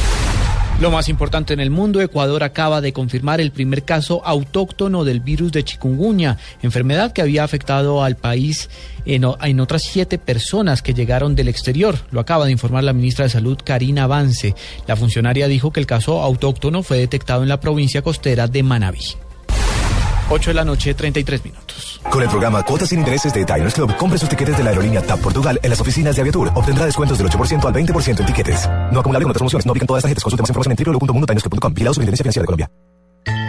Lo más importante en el mundo, Ecuador acaba de confirmar el primer caso autóctono del virus de chikungunya, enfermedad que había afectado al país en, otras siete personas que llegaron del exterior. Lo acaba de informar la ministra de Salud, Karina Vance. La funcionaria dijo que el caso autóctono fue detectado en la provincia costera de Manabí. 8 de la noche, 33 minutos. Con el programa Cuotas sin Intereses de Diners Club, compre sus tiquetes de la aerolínea TAP Portugal en las oficinas de Aviatur. Obtendrá descuentos del 8% al 20% en tiquetes. No acumulable con otras promociones. No aplican todas las tarjetas. Consulte más información en www.mundotinersclub.com. Vigilado Superintendencia Financiera de Colombia.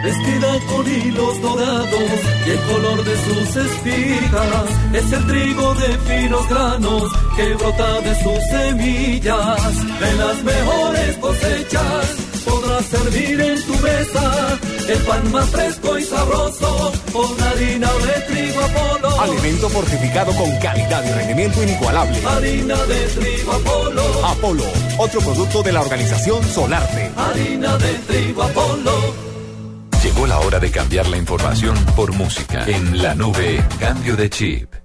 Vestida con hilos dorados y el color de sus espigas es el trigo de finos granos que brota de sus semillas. De las mejores cosechas servir en tu mesa el pan más fresco y sabroso con harina de trigo Apolo. Alimento fortificado con calidad y rendimiento inigualable. Harina de trigo Apolo. Apolo, otro producto de la organización Solarte. Harina de trigo Apolo. Llegó la hora de cambiar la información por música. En la nube, cambio de chip.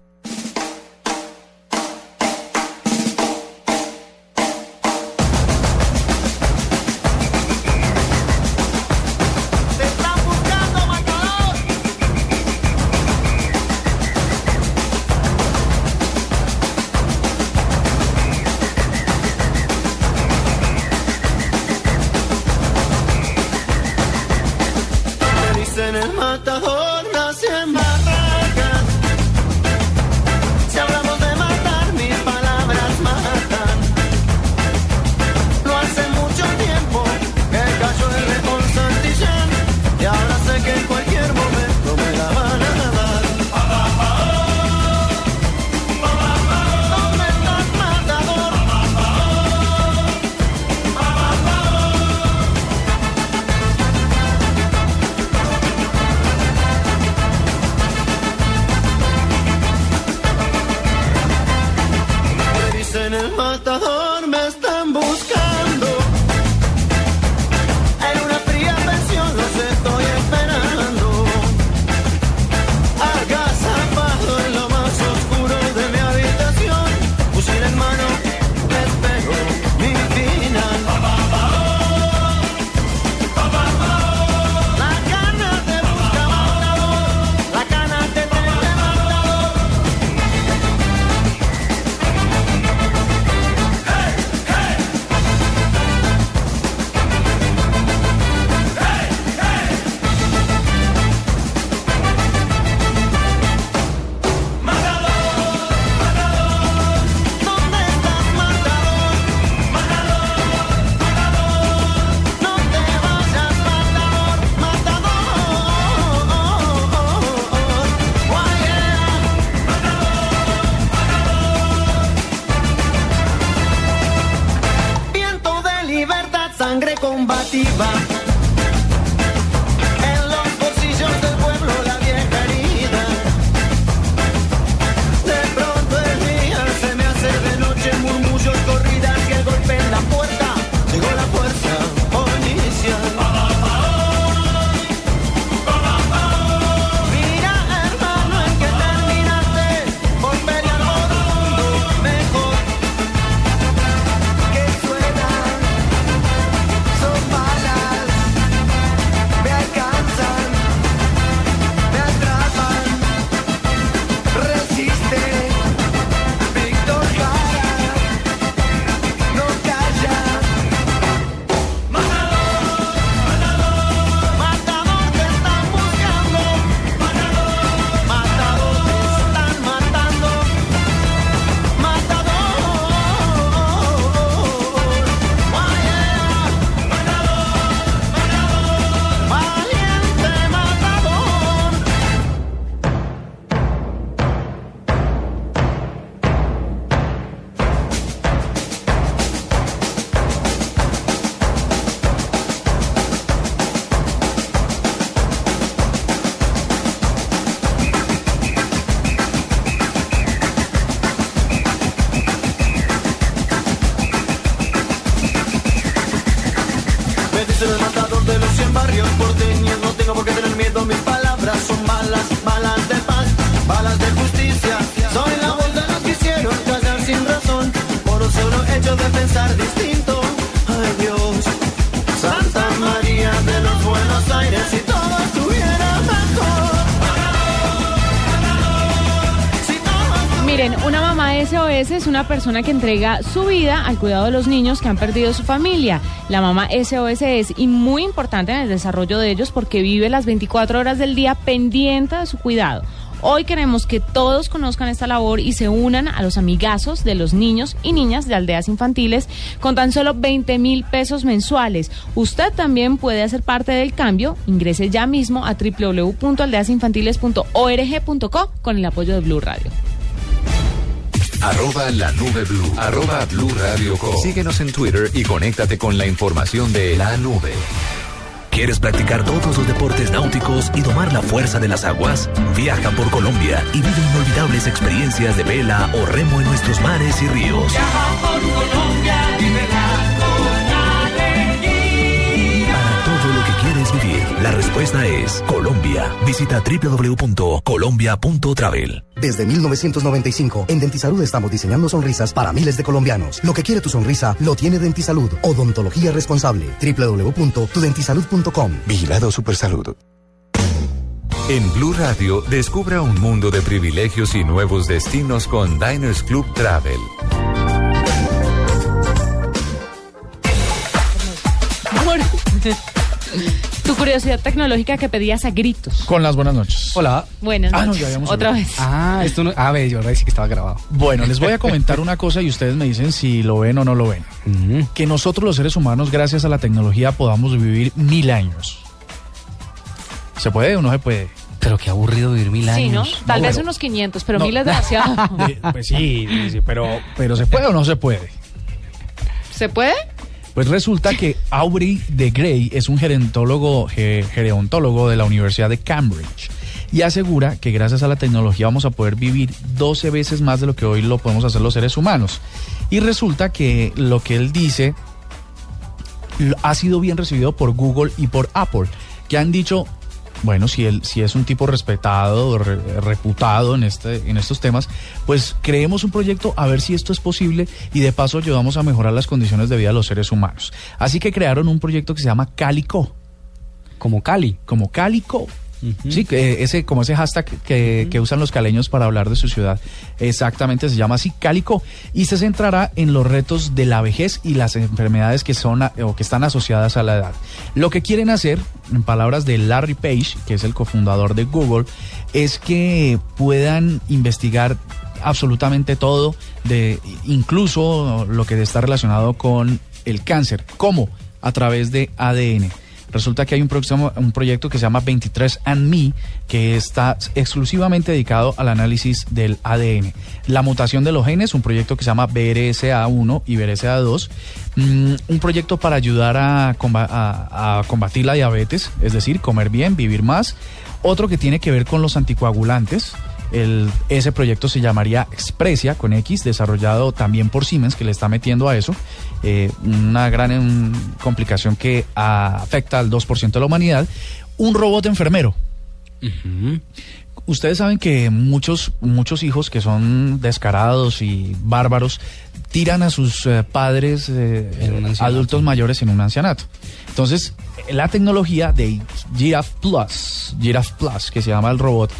Una persona que entrega su vida al cuidado de los niños que han perdido su familia. La mamá SOS es y muy importante en el desarrollo de ellos porque vive las 24 horas del día pendiente de su cuidado. Hoy queremos que todos conozcan esta labor y se unan a los amigazos de los niños y niñas de aldeas infantiles con tan solo 20 mil pesos mensuales. Usted también puede hacer parte del cambio. Ingrese ya mismo a www.aldeasinfantiles.org.co con el apoyo de Blue Radio. Arroba la nube blue. Arroba blue radio com. Síguenos en Twitter y conéctate con la información de la nube. ¿Quieres practicar todos los deportes náuticos y tomar la fuerza de las aguas? Viaja por Colombia y vive inolvidables experiencias de vela o remo en nuestros mares y ríos. Para la respuesta es Colombia. Visita www.colombia.travel. Desde 1995, en Dentisalud estamos diseñando sonrisas para miles de colombianos. Lo que quiere tu sonrisa, lo tiene Dentisalud. Odontología responsable. www.tudentisalud.com. Vigilado Supersalud. En Blue Radio, descubra un mundo de privilegios y nuevos destinos con Diners Club Travel. Tu curiosidad tecnológica que pedías a gritos. Con las buenas noches. Hola. Buenas Ah, no, noches. ya habíamos Otra hablado. vez. Ah, esto no. Ah, ve, yo sí que estaba grabado. Bueno, les voy a comentar una cosa y ustedes me dicen si lo ven o no lo ven. Que nosotros los seres humanos, gracias a la tecnología, podamos vivir mil años. ¿Se puede o no se puede? Pero qué aburrido vivir mil Sí, ¿no? años. Tal No, vez pero- unos 500, pero No. mil es demasiado. Pues sí, sí, sí, pero, pero ¿se puede o no se puede? ¿Se puede? Pues resulta que Aubrey de Grey es un gerontólogo, ge- gerontólogo de la Universidad de Cambridge y asegura que gracias a la tecnología vamos a poder vivir 12 veces más de lo que hoy lo podemos hacer los seres humanos. Y resulta que lo que él dice ha sido bien recibido por Google y por Apple, que han dicho, bueno, si él si es un tipo respetado, re- reputado en este en estos temas, pues creemos un proyecto a ver si esto es posible y de paso ayudamos a mejorar las condiciones de vida de los seres humanos. Así que crearon un proyecto que se llama Calico. Como Cali. Como Sí, que ese, como ese hashtag que, que usan los caleños para hablar de su ciudad. Exactamente, se llama así Cálico. Y se centrará en los retos de la vejez y las enfermedades que son a- o que están asociadas a la edad. Lo que quieren hacer, en palabras de Larry Page, que es el cofundador de Google, es que puedan investigar absolutamente todo, de incluso lo que está relacionado con el cáncer. ¿Cómo? A través de ADN. Resulta que hay un, próximo, un proyecto que se llama 23andMe que está exclusivamente dedicado al análisis del ADN. La mutación de los genes, un proyecto que se llama BRSA1 y BRSA2, mm, un proyecto para ayudar a combatir la diabetes, es decir, comer bien, vivir más. Otro que tiene que ver con los anticoagulantes. El- ese proyecto se llamaría Expresia con X, desarrollado también por Siemens, que le está metiendo a eso. Eh, una gran em, complicación que afecta al 2% de la humanidad. Un robot enfermero. Ustedes saben que muchos, muchos hijos que son descarados y bárbaros tiran a sus eh, padres eh, adultos mayores en un ancianato. Entonces, la tecnología de Giraffe Plus, Giraffe Plus, que se llama el robot,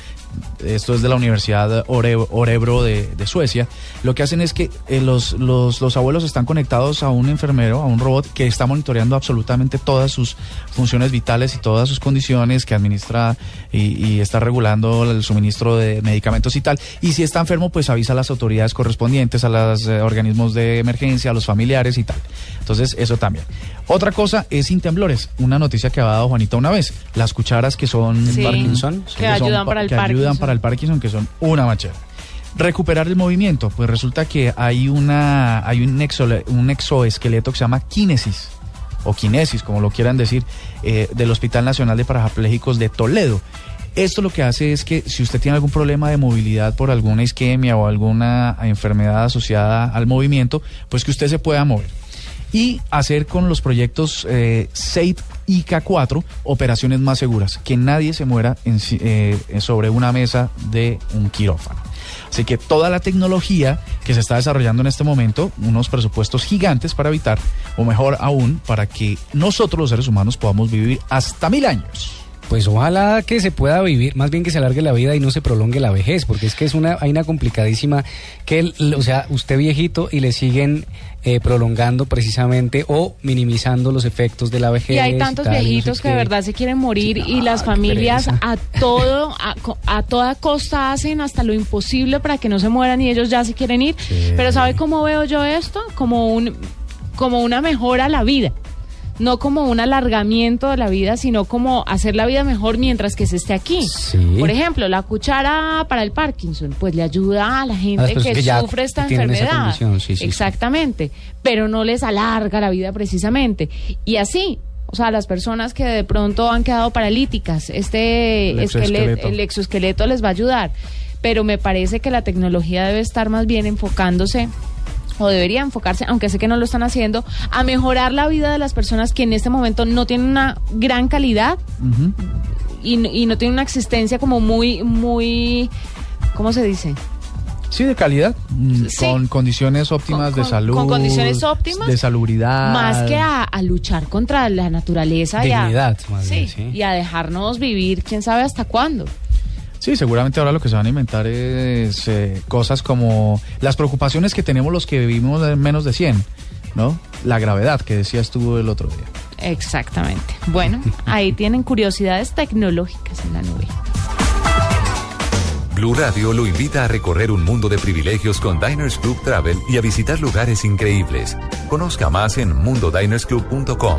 esto es de la Universidad Ore- Orebro de, Suecia, lo que hacen es que eh, los, los, los abuelos están conectados a un enfermero, a un robot que está monitoreando absolutamente todas sus funciones vitales y todas sus condiciones, que administra y, y está regulando el suministro de medicamentos y tal. Y si está enfermo, pues avisa a las autoridades correspondientes, a los eh, organismos de emergencia, a los familiares y tal. Entonces, eso también. Otra cosa es sin temblores, una noticia que ha dado Juanita una vez, las cucharas que son Sí, Parkinson, que ayudan pa- para el que ayudan Parkinson. para el Parkinson, que son una machera. Recuperar el movimiento, pues resulta que hay una hay un, exole- un exoesqueleto que se llama Kinesis o Kinesis, como lo quieran decir, eh, del Hospital Nacional de Parapléjicos de Toledo. Esto lo que hace es que si usted tiene algún problema de movilidad por alguna isquemia o alguna enfermedad asociada al movimiento, pues que usted se pueda mover y hacer con los proyectos eh, SAFE y K4 operaciones más seguras, que nadie se muera en eh, sobre una mesa de un quirófano. Así que toda la tecnología que se está desarrollando en este momento, unos presupuestos gigantes para evitar, o mejor aún, para que nosotros los seres humanos podamos vivir hasta mil años. Pues ojalá que se pueda vivir, más bien que se alargue la vida y no se prolongue la vejez, porque es que es una, hay una complicadísima que, el- o sea, usted viejito y le siguen eh, prolongando precisamente o minimizando los efectos de la vejez. Y hay tantos tal, y no sé viejitos que de verdad se quieren morir y las familias a todo, a, a toda costa hacen hasta lo imposible para que no se mueran y ellos ya se quieren ir. Pero ¿sabe cómo veo yo esto? Como un, como una mejora a la vida. No como un alargamiento de la vida, sino como hacer la vida mejor mientras que se esté aquí. Por ejemplo, la cuchara para el Parkinson, pues le ayuda a la gente que, sufre esta enfermedad. sí, sí. Exactamente, pero no les alarga la vida precisamente. Y así, o sea, las personas que de pronto han quedado paralíticas, este El esqueleto, exoesqueleto. el exoesqueleto les va a ayudar. Pero me parece que la tecnología debe estar más bien enfocándose o debería enfocarse, aunque sé que no lo están haciendo, a mejorar la vida de las personas que en este momento no tienen una gran calidad y, no tienen una existencia como muy, muy, ¿cómo se dice? Sí, de calidad, mm, con condiciones óptimas de con- salud. con condiciones óptimas, De salubridad. Más que a, a luchar contra la naturaleza y a- bien, sí. y a dejarnos vivir, quién sabe hasta cuándo. Sí, seguramente ahora lo que se van a inventar es eh, cosas como las preocupaciones que tenemos los que vivimos en menos de 100, ¿no? La gravedad que decías tú el otro día. Exactamente. Bueno, ahí tienen curiosidades tecnológicas en la nube. Blue Radio lo invita a recorrer un mundo de privilegios con Diners Club Travel y a visitar lugares increíbles. Conozca más en mundodinersclub.com.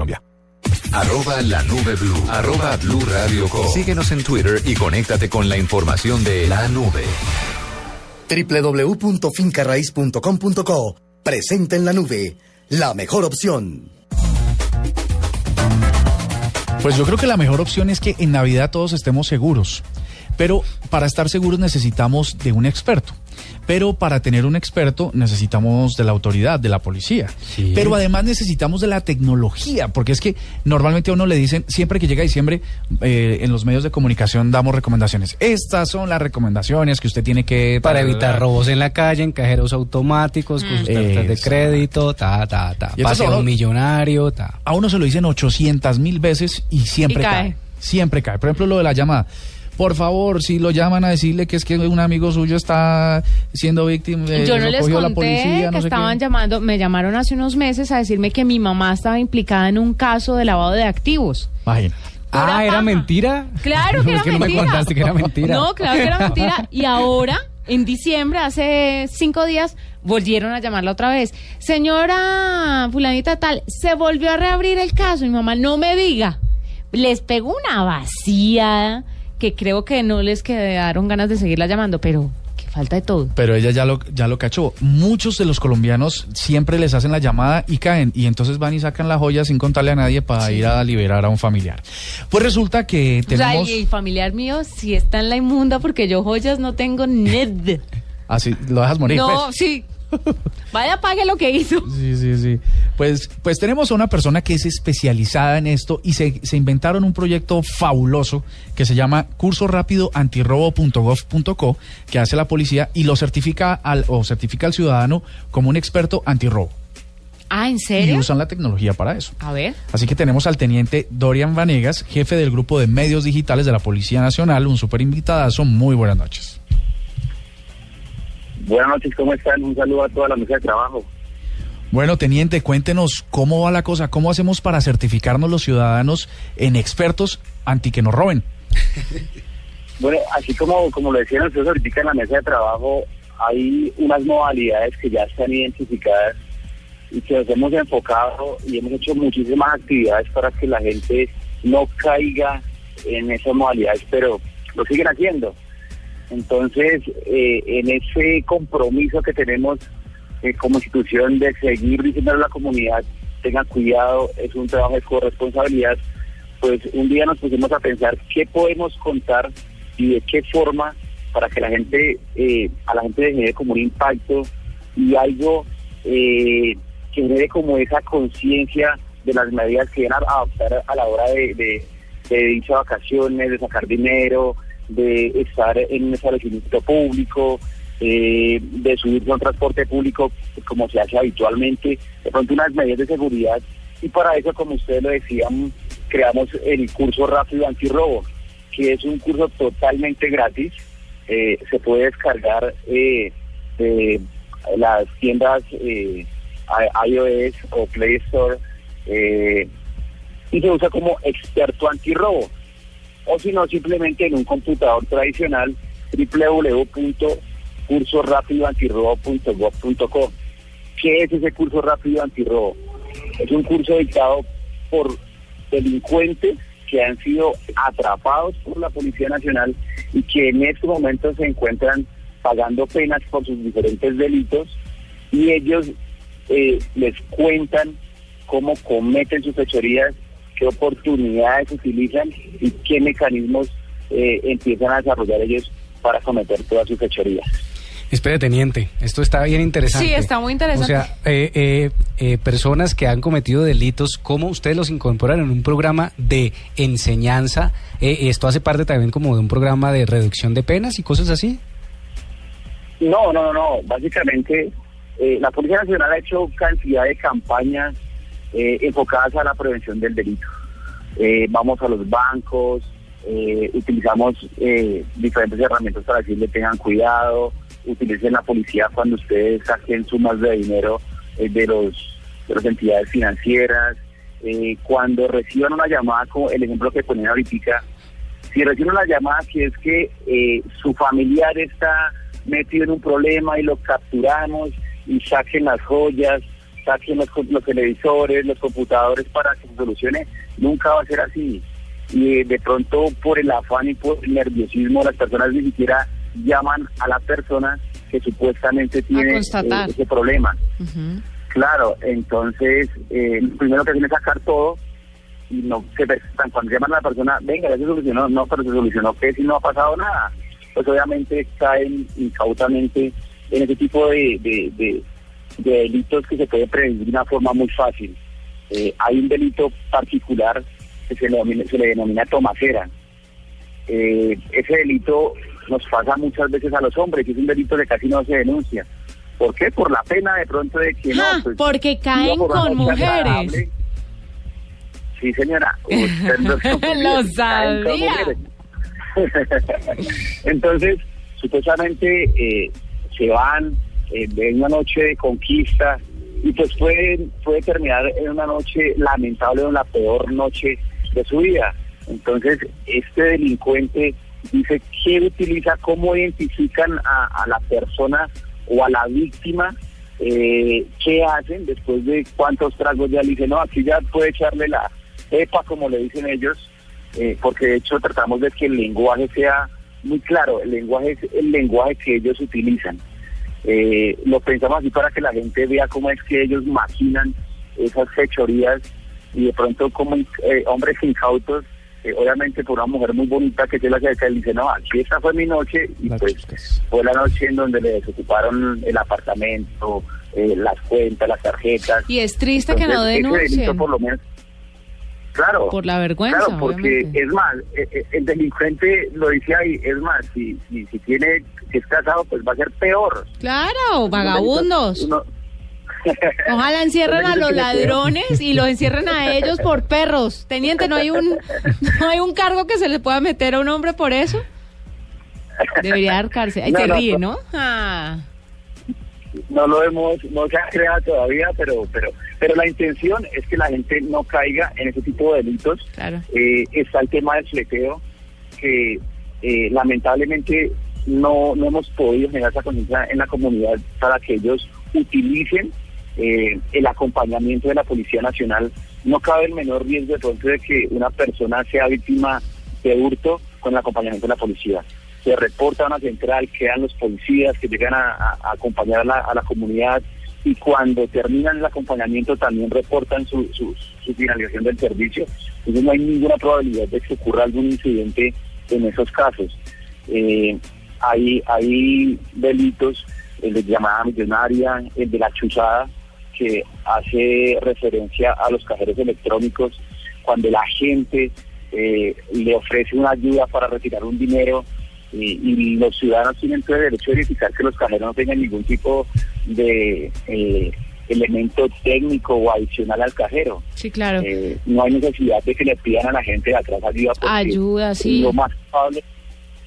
Arroba la nube blue. Arroba blue radio com. Síguenos en Twitter y conéctate con la información de la nube. www.fincarraiz.com.co Presenta en la nube, la mejor opción. Pues yo creo que la mejor opción es que en Navidad todos estemos seguros. Pero para estar seguros necesitamos de un experto. Pero para tener un experto necesitamos de la autoridad, de la policía. Pero además necesitamos de la tecnología, porque es que normalmente a uno le dicen, siempre que llega diciembre, eh, en los medios de comunicación damos recomendaciones. Estas son las recomendaciones que usted tiene que... Para evitar robos en la calle, en cajeros automáticos, con sus tarjetas de crédito, ta, ta, ta. Pase a un millonario, ta. A uno se lo dicen 800 mil veces y siempre Y cae. cae. Siempre cae. Por ejemplo, lo de la llamada. Por favor, si lo llaman a decirle que es que un amigo suyo está siendo víctima, eh, Yo no les conté la policía, que no sé qué. estaban llamando, me llamaron hace unos meses a decirme que mi mamá estaba implicada en un caso de lavado de activos. Imagina. Ah, ¿era mentira? Claro que Es era que no me mentira. contaste que era mentira. No, claro que era mentira. Y ahora, en diciembre, hace cinco días, volvieron a llamarla otra vez. Señora fulanita tal, se volvió a reabrir el caso. Mi mamá, no me diga. Les pegó una vacía que creo que no les quedaron ganas de seguirla llamando, pero que falta de todo. Pero ella ya lo, ya lo cachó. Muchos de los colombianos siempre les hacen la llamada y caen. Y entonces van y sacan la joya sin contarle a nadie para ir a liberar a un familiar. Pues resulta que O sea, tenemos... el familiar mío sí está en la inmunda porque yo joyas no tengo ned. Así, lo dejas morir. No, pues. sí. Vaya, pague lo que hizo. Sí, sí, sí. Pues, pues tenemos a una persona que es especializada en esto y se, se inventaron un proyecto fabuloso que se llama curso rápido antirrobo.gov.co que hace la policía y lo certifica al, o certifica al ciudadano como un experto antirrobo. Ah, ¿en Y serio? usan la tecnología para eso. A ver. Así que tenemos al teniente Dorian Vanegas, jefe del grupo de medios digitales de la Policía Nacional, un súper invitadazo. Muy buenas noches. Buenas noches, ¿cómo están? Un saludo a toda la mesa de trabajo. Bueno, teniente, cuéntenos cómo va la cosa, cómo hacemos para certificarnos los ciudadanos en expertos anti que nos roben. Bueno, así como, como lo decían ustedes ahorita en la mesa de trabajo, hay unas modalidades que ya están identificadas y que nos hemos enfocado y hemos hecho muchísimas actividades para que la gente no caiga en esas modalidades, pero lo siguen haciendo. Entonces, eh, en ese compromiso que tenemos eh, como institución de seguir diciendo a la comunidad, tengan cuidado, es un trabajo de corresponsabilidad, pues un día nos pusimos a pensar qué podemos contar y de qué forma para que la gente, eh, a la gente le genere como un impacto y algo eh, que genere como esa conciencia de las medidas que van a adoptar a la hora de, de, de irse a vacaciones, de sacar dinero, de estar en un establecimiento público, eh, de subirse a un transporte público pues, como se hace habitualmente, de pronto unas medidas de seguridad. Y para eso, como ustedes lo decían, creamos el curso rápido antirrobo, que es un curso totalmente gratis. Eh, se puede descargar eh, de las tiendas eh, iOS o Play Store eh, y se usa como experto antirrobo o si no simplemente en un computador tradicional www.cursorapidoantirrobo.gov.co ¿Qué es ese curso rápido antirrobo? Es un curso dictado por delincuentes que han sido atrapados por la Policía Nacional y que en estos momentos se encuentran pagando penas por sus diferentes delitos y ellos eh, les cuentan cómo cometen sus fechorías, qué oportunidades utilizan y qué mecanismos eh, empiezan a desarrollar ellos para cometer todas sus fechorías. Espere, teniente, esto está bien interesante. Sí, está muy interesante. O sea, eh, eh, eh, personas que han cometido delitos, ¿cómo ustedes los incorporan en un programa de enseñanza? Eh, ¿Esto hace parte también como de un programa de reducción de penas y cosas así? No, no, no, no. Básicamente, eh, la Policía Nacional ha hecho cantidad de campañas eh, enfocadas a la prevención del delito. Eh, vamos a los bancos, eh, utilizamos diferentes herramientas para decirle tengan cuidado, utilicen la policía cuando ustedes saquen sumas de dinero de los de las entidades financieras, cuando reciban una llamada, como el ejemplo que ponían ahorita, si reciben una llamada que es que su familiar está metido en un problema y lo capturamos y saquen las joyas, saquen los, los televisores, los computadores para que se solucione, nunca va a ser así. Y eh, de pronto por el afán y por el nerviosismo las personas ni siquiera llaman a la persona que supuestamente tiene eh, ese problema. Claro, entonces eh, primero que hacen es sacar todo y no se presentan. Cuando llaman a la persona, venga, ya se solucionó, no, pero se solucionó, que si no ha pasado nada? Pues obviamente caen incautamente en ese tipo de, de, de- de delitos que se pueden prevenir de una forma muy fácil. Eh, hay un delito particular que se le, denomina- se le denomina tomacera. Eh, ese delito nos pasa muchas veces a los hombres, y es un delito que casi no se denuncia. ¿Por qué? Por la pena de pronto de que no. Ah, pues, porque caen no, por con mujeres. Sí, señora. Usted no- Lo sabía. Entonces, supuestamente eh, se van eh, de una noche de conquista y pues puede, puede terminar en una noche lamentable en la peor noche de su vida. Entonces, este delincuente dice que utiliza, cómo identifican a, a la persona o a la víctima, eh, qué hacen después de cuántos tragos ya le dicen, no, aquí ya puede echarle la EPA, como le dicen ellos, eh, porque de hecho tratamos de que el lenguaje sea muy claro, el lenguaje es el lenguaje que ellos utilizan. Eh, lo pensamos así para que la gente vea cómo es que ellos maquinan esas fechorías y de pronto como eh, hombres incautos, eh, obviamente por una mujer muy bonita que se la acerca y dice, no, aquí esta fue mi noche y pues fue la noche en donde le desocuparon el apartamento, eh, las cuentas, las tarjetas. Y es triste que no denuncien. por lo menos Claro. Por la vergüenza, Claro, porque obviamente. es más, eh, eh, el delincuente lo dice ahí, es más, si, si, si tiene, si es casado, pues va a ser peor. Claro, vagabundos. Uno- Ojalá encierren a los ladrones y los encierren a ellos por perros. Teniente, ¿no hay un no hay un cargo que se le pueda meter a un hombre por eso? Debería dar cárcel. Ay, No, se no, ríe. ¿no? Ah. no lo hemos, no se ha creado todavía, pero, pero, pero la intención es que la gente no caiga en ese tipo de delitos. Claro. Eh, está el tema del fleteo, que eh, lamentablemente no, no hemos podido generar esa conciencia en la comunidad para que ellos utilicen eh, el acompañamiento de la Policía Nacional. No cabe el menor riesgo de pronto de que una persona sea víctima de hurto con el acompañamiento de la policía. Se reporta a una central, quedan los policías que llegan a, a- acompañar a la, a la comunidad y cuando terminan el acompañamiento también reportan su, su, su finalización del servicio. Entonces no hay ninguna probabilidad de que ocurra algún incidente en esos casos. Eh, hay, hay delitos, el de llamada millonaria, el de la chuzada, que hace referencia a los cajeros electrónicos, cuando la gente eh, le ofrece una ayuda para retirar un dinero eh, y los ciudadanos tienen todo el derecho de verificar que los cajeros no tengan ningún tipo de eh, elemento técnico o adicional al cajero. Sí, claro. Eh, no hay necesidad de que le pidan a la gente de atrás ayuda. porque Ayuda, sí. Lo más probable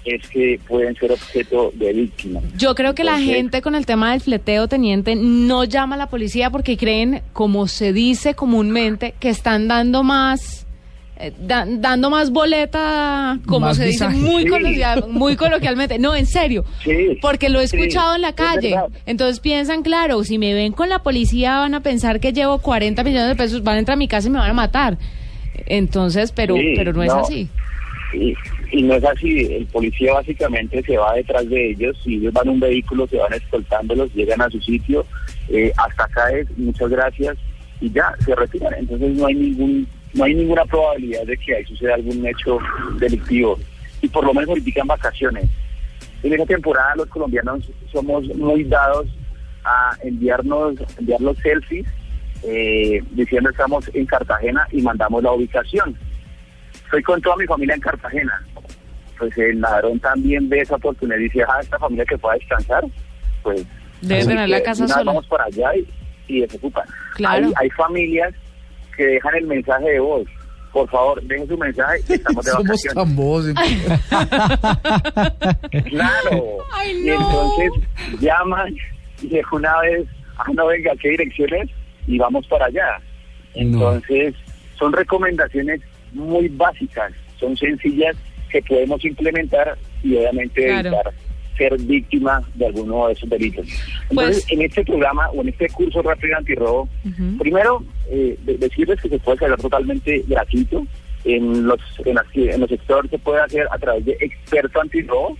es que pueden ser objeto de víctima. Yo creo que la gente con el tema del fleteo, teniente, no llama a la policía porque creen, como se dice comúnmente, que están dando más, eh, da- dando más boleta, como Más se dice muy, Sí. coloquial- muy coloquialmente. No, en serio. Porque lo he sí, escuchado en la es calle. Entonces piensan, claro, si me ven con la policía van a pensar que llevo 40 millones de pesos, van a entrar a mi casa y me van a matar. Entonces, pero, Sí, pero no es no. así. Y, no es así, el policía básicamente se va detrás de ellos, si ellos van un vehículo, se van escoltándolos, llegan a su sitio, eh, hasta acá es, muchas gracias, y ya, se retiran. Entonces no hay ningún no hay ninguna probabilidad de que ahí suceda algún hecho delictivo. Y por lo menos en vacaciones. En esa temporada los colombianos somos muy dados a enviarnos, enviar los selfies eh, diciendo estamos en Cartagena y mandamos la ubicación. Estoy con toda mi familia en Cartagena. Pues el ladrón también ve esa oportunidad y dice, ah, esta familia que pueda descansar, pues... Debe tener la casa sola. Vamos para allá y, y desocupan. Claro. Hay, hay familias que dejan el mensaje de voz. Por favor, dejen su mensaje y estamos de Somos vacaciones. tan bobos. Claro. Y entonces llaman y de una vez, ah, no venga, ¿qué direcciones? Y vamos para allá. Entonces, son recomendaciones muy básicas, son sencillas que podemos implementar y obviamente Claro. evitar ser víctima de alguno de esos delitos. Entonces, Pues- en este programa o en este curso rápido antirrobo, Primero, eh, de- decirles que se puede hacer totalmente gratuito. En los, en, las- en los sectores se puede hacer a través de experto antirrobo.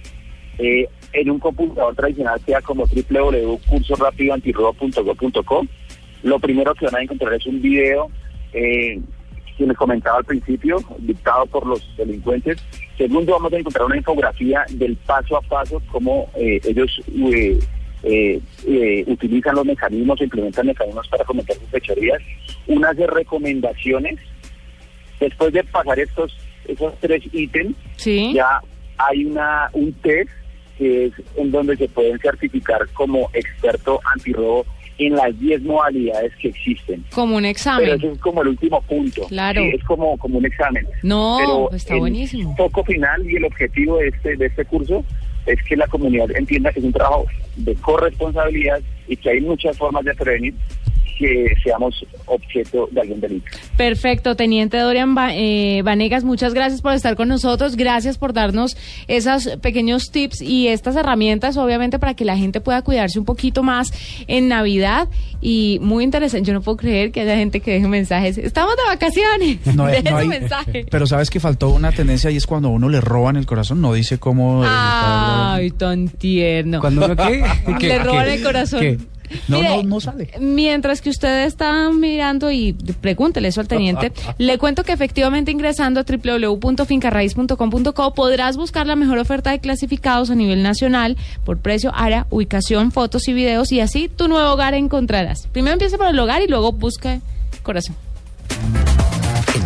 Eh, en un computador tradicional sea como www.cursorapidoantirrobo.go.co. Lo primero que van a encontrar es un video eh, que les comentaba al principio, dictado por los delincuentes. Segundo, vamos a encontrar una infografía del paso a paso, cómo eh, ellos eh, eh, utilizan los mecanismos, implementan mecanismos para cometer sus fechorías. Unas de recomendaciones. Después de pasar estos esos tres ítems, ya hay una un test que es en donde se pueden certificar como experto antirrobo en las 10 modalidades que existen. Como un examen. Pero eso es como el último punto. Claro. Sí, es como, como un examen. No, Pero está el buenísimo. foco final y el objetivo de este, de este curso es que la comunidad entienda que es un trabajo de corresponsabilidad y que hay muchas formas de prevenir que seamos objeto de algún delito. Perfecto, Teniente Dorian eh, Vanegas, muchas gracias por estar con nosotros, gracias por darnos esos pequeños tips y estas herramientas, obviamente, para que la gente pueda cuidarse un poquito más en Navidad. Y muy interesante, yo no puedo creer que haya gente que deje mensajes. Estamos de vacaciones. No, hay- Deje no hay- mensaje. Pero sabes que faltó una tendencia y es cuando a uno le roban el corazón, no dice cómo... Ay, tan tierno. ¿Cuando uno qué? Le roban ¿Qué? el corazón. ¿Qué? No, Mire, no, no sale. Mientras que usted está mirando y pregúntele eso al teniente, le cuento que efectivamente ingresando a www.fincarraiz.com.co podrás buscar la mejor oferta de clasificados a nivel nacional por precio, área, ubicación, fotos y videos y así tu nuevo hogar encontrarás. Primero empieza por el hogar y luego busca corazón.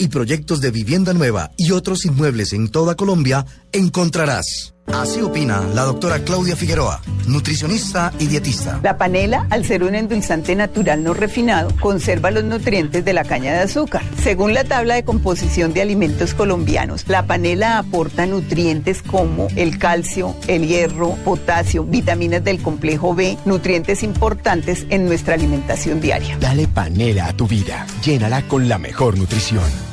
y proyectos de vivienda nueva y otros inmuebles en toda Colombia encontrarás. Así opina la doctora Claudia Figueroa, nutricionista y dietista. La panela, al ser un endulzante natural no refinado, conserva los nutrientes de la caña de azúcar. Según la tabla de composición de alimentos colombianos, la panela aporta nutrientes como el calcio, el hierro, potasio, vitaminas del complejo B, nutrientes importantes en nuestra alimentación diaria. Dale panela a tu vida. Llénala con la mejor nutrición.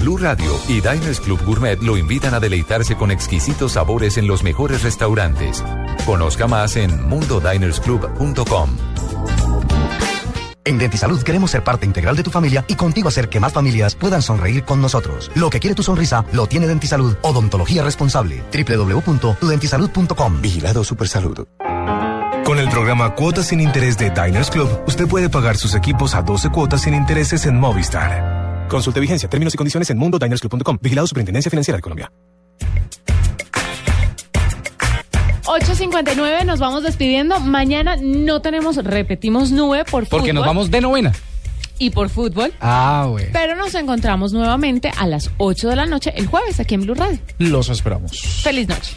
Blue Radio y Diners Club Gourmet lo invitan a deleitarse con exquisitos sabores en los mejores restaurantes. Conozca más en mundodinersclub.com. En Dentisalud queremos ser parte integral de tu familia y contigo hacer que más familias puedan sonreír con nosotros. Lo que quiere tu sonrisa lo tiene Dentisalud. Odontología responsable. www.tudentisalud.com. Vigilado Supersalud. Con el programa Cuotas sin Interés de Diners Club, usted puede pagar sus equipos a 12 cuotas sin intereses en Movistar. Consulte vigencia, términos y condiciones en mundodinersclub.com. Vigilado Superintendencia Financiera de Colombia. 8.59, nos vamos despidiendo. Mañana no tenemos, repetimos nube por fútbol. Porque nos vamos de novena. Y por fútbol. Ah, bueno. Pero nos encontramos nuevamente a las 8 de la noche el jueves aquí en Blue Radio. Los esperamos. Feliz noche.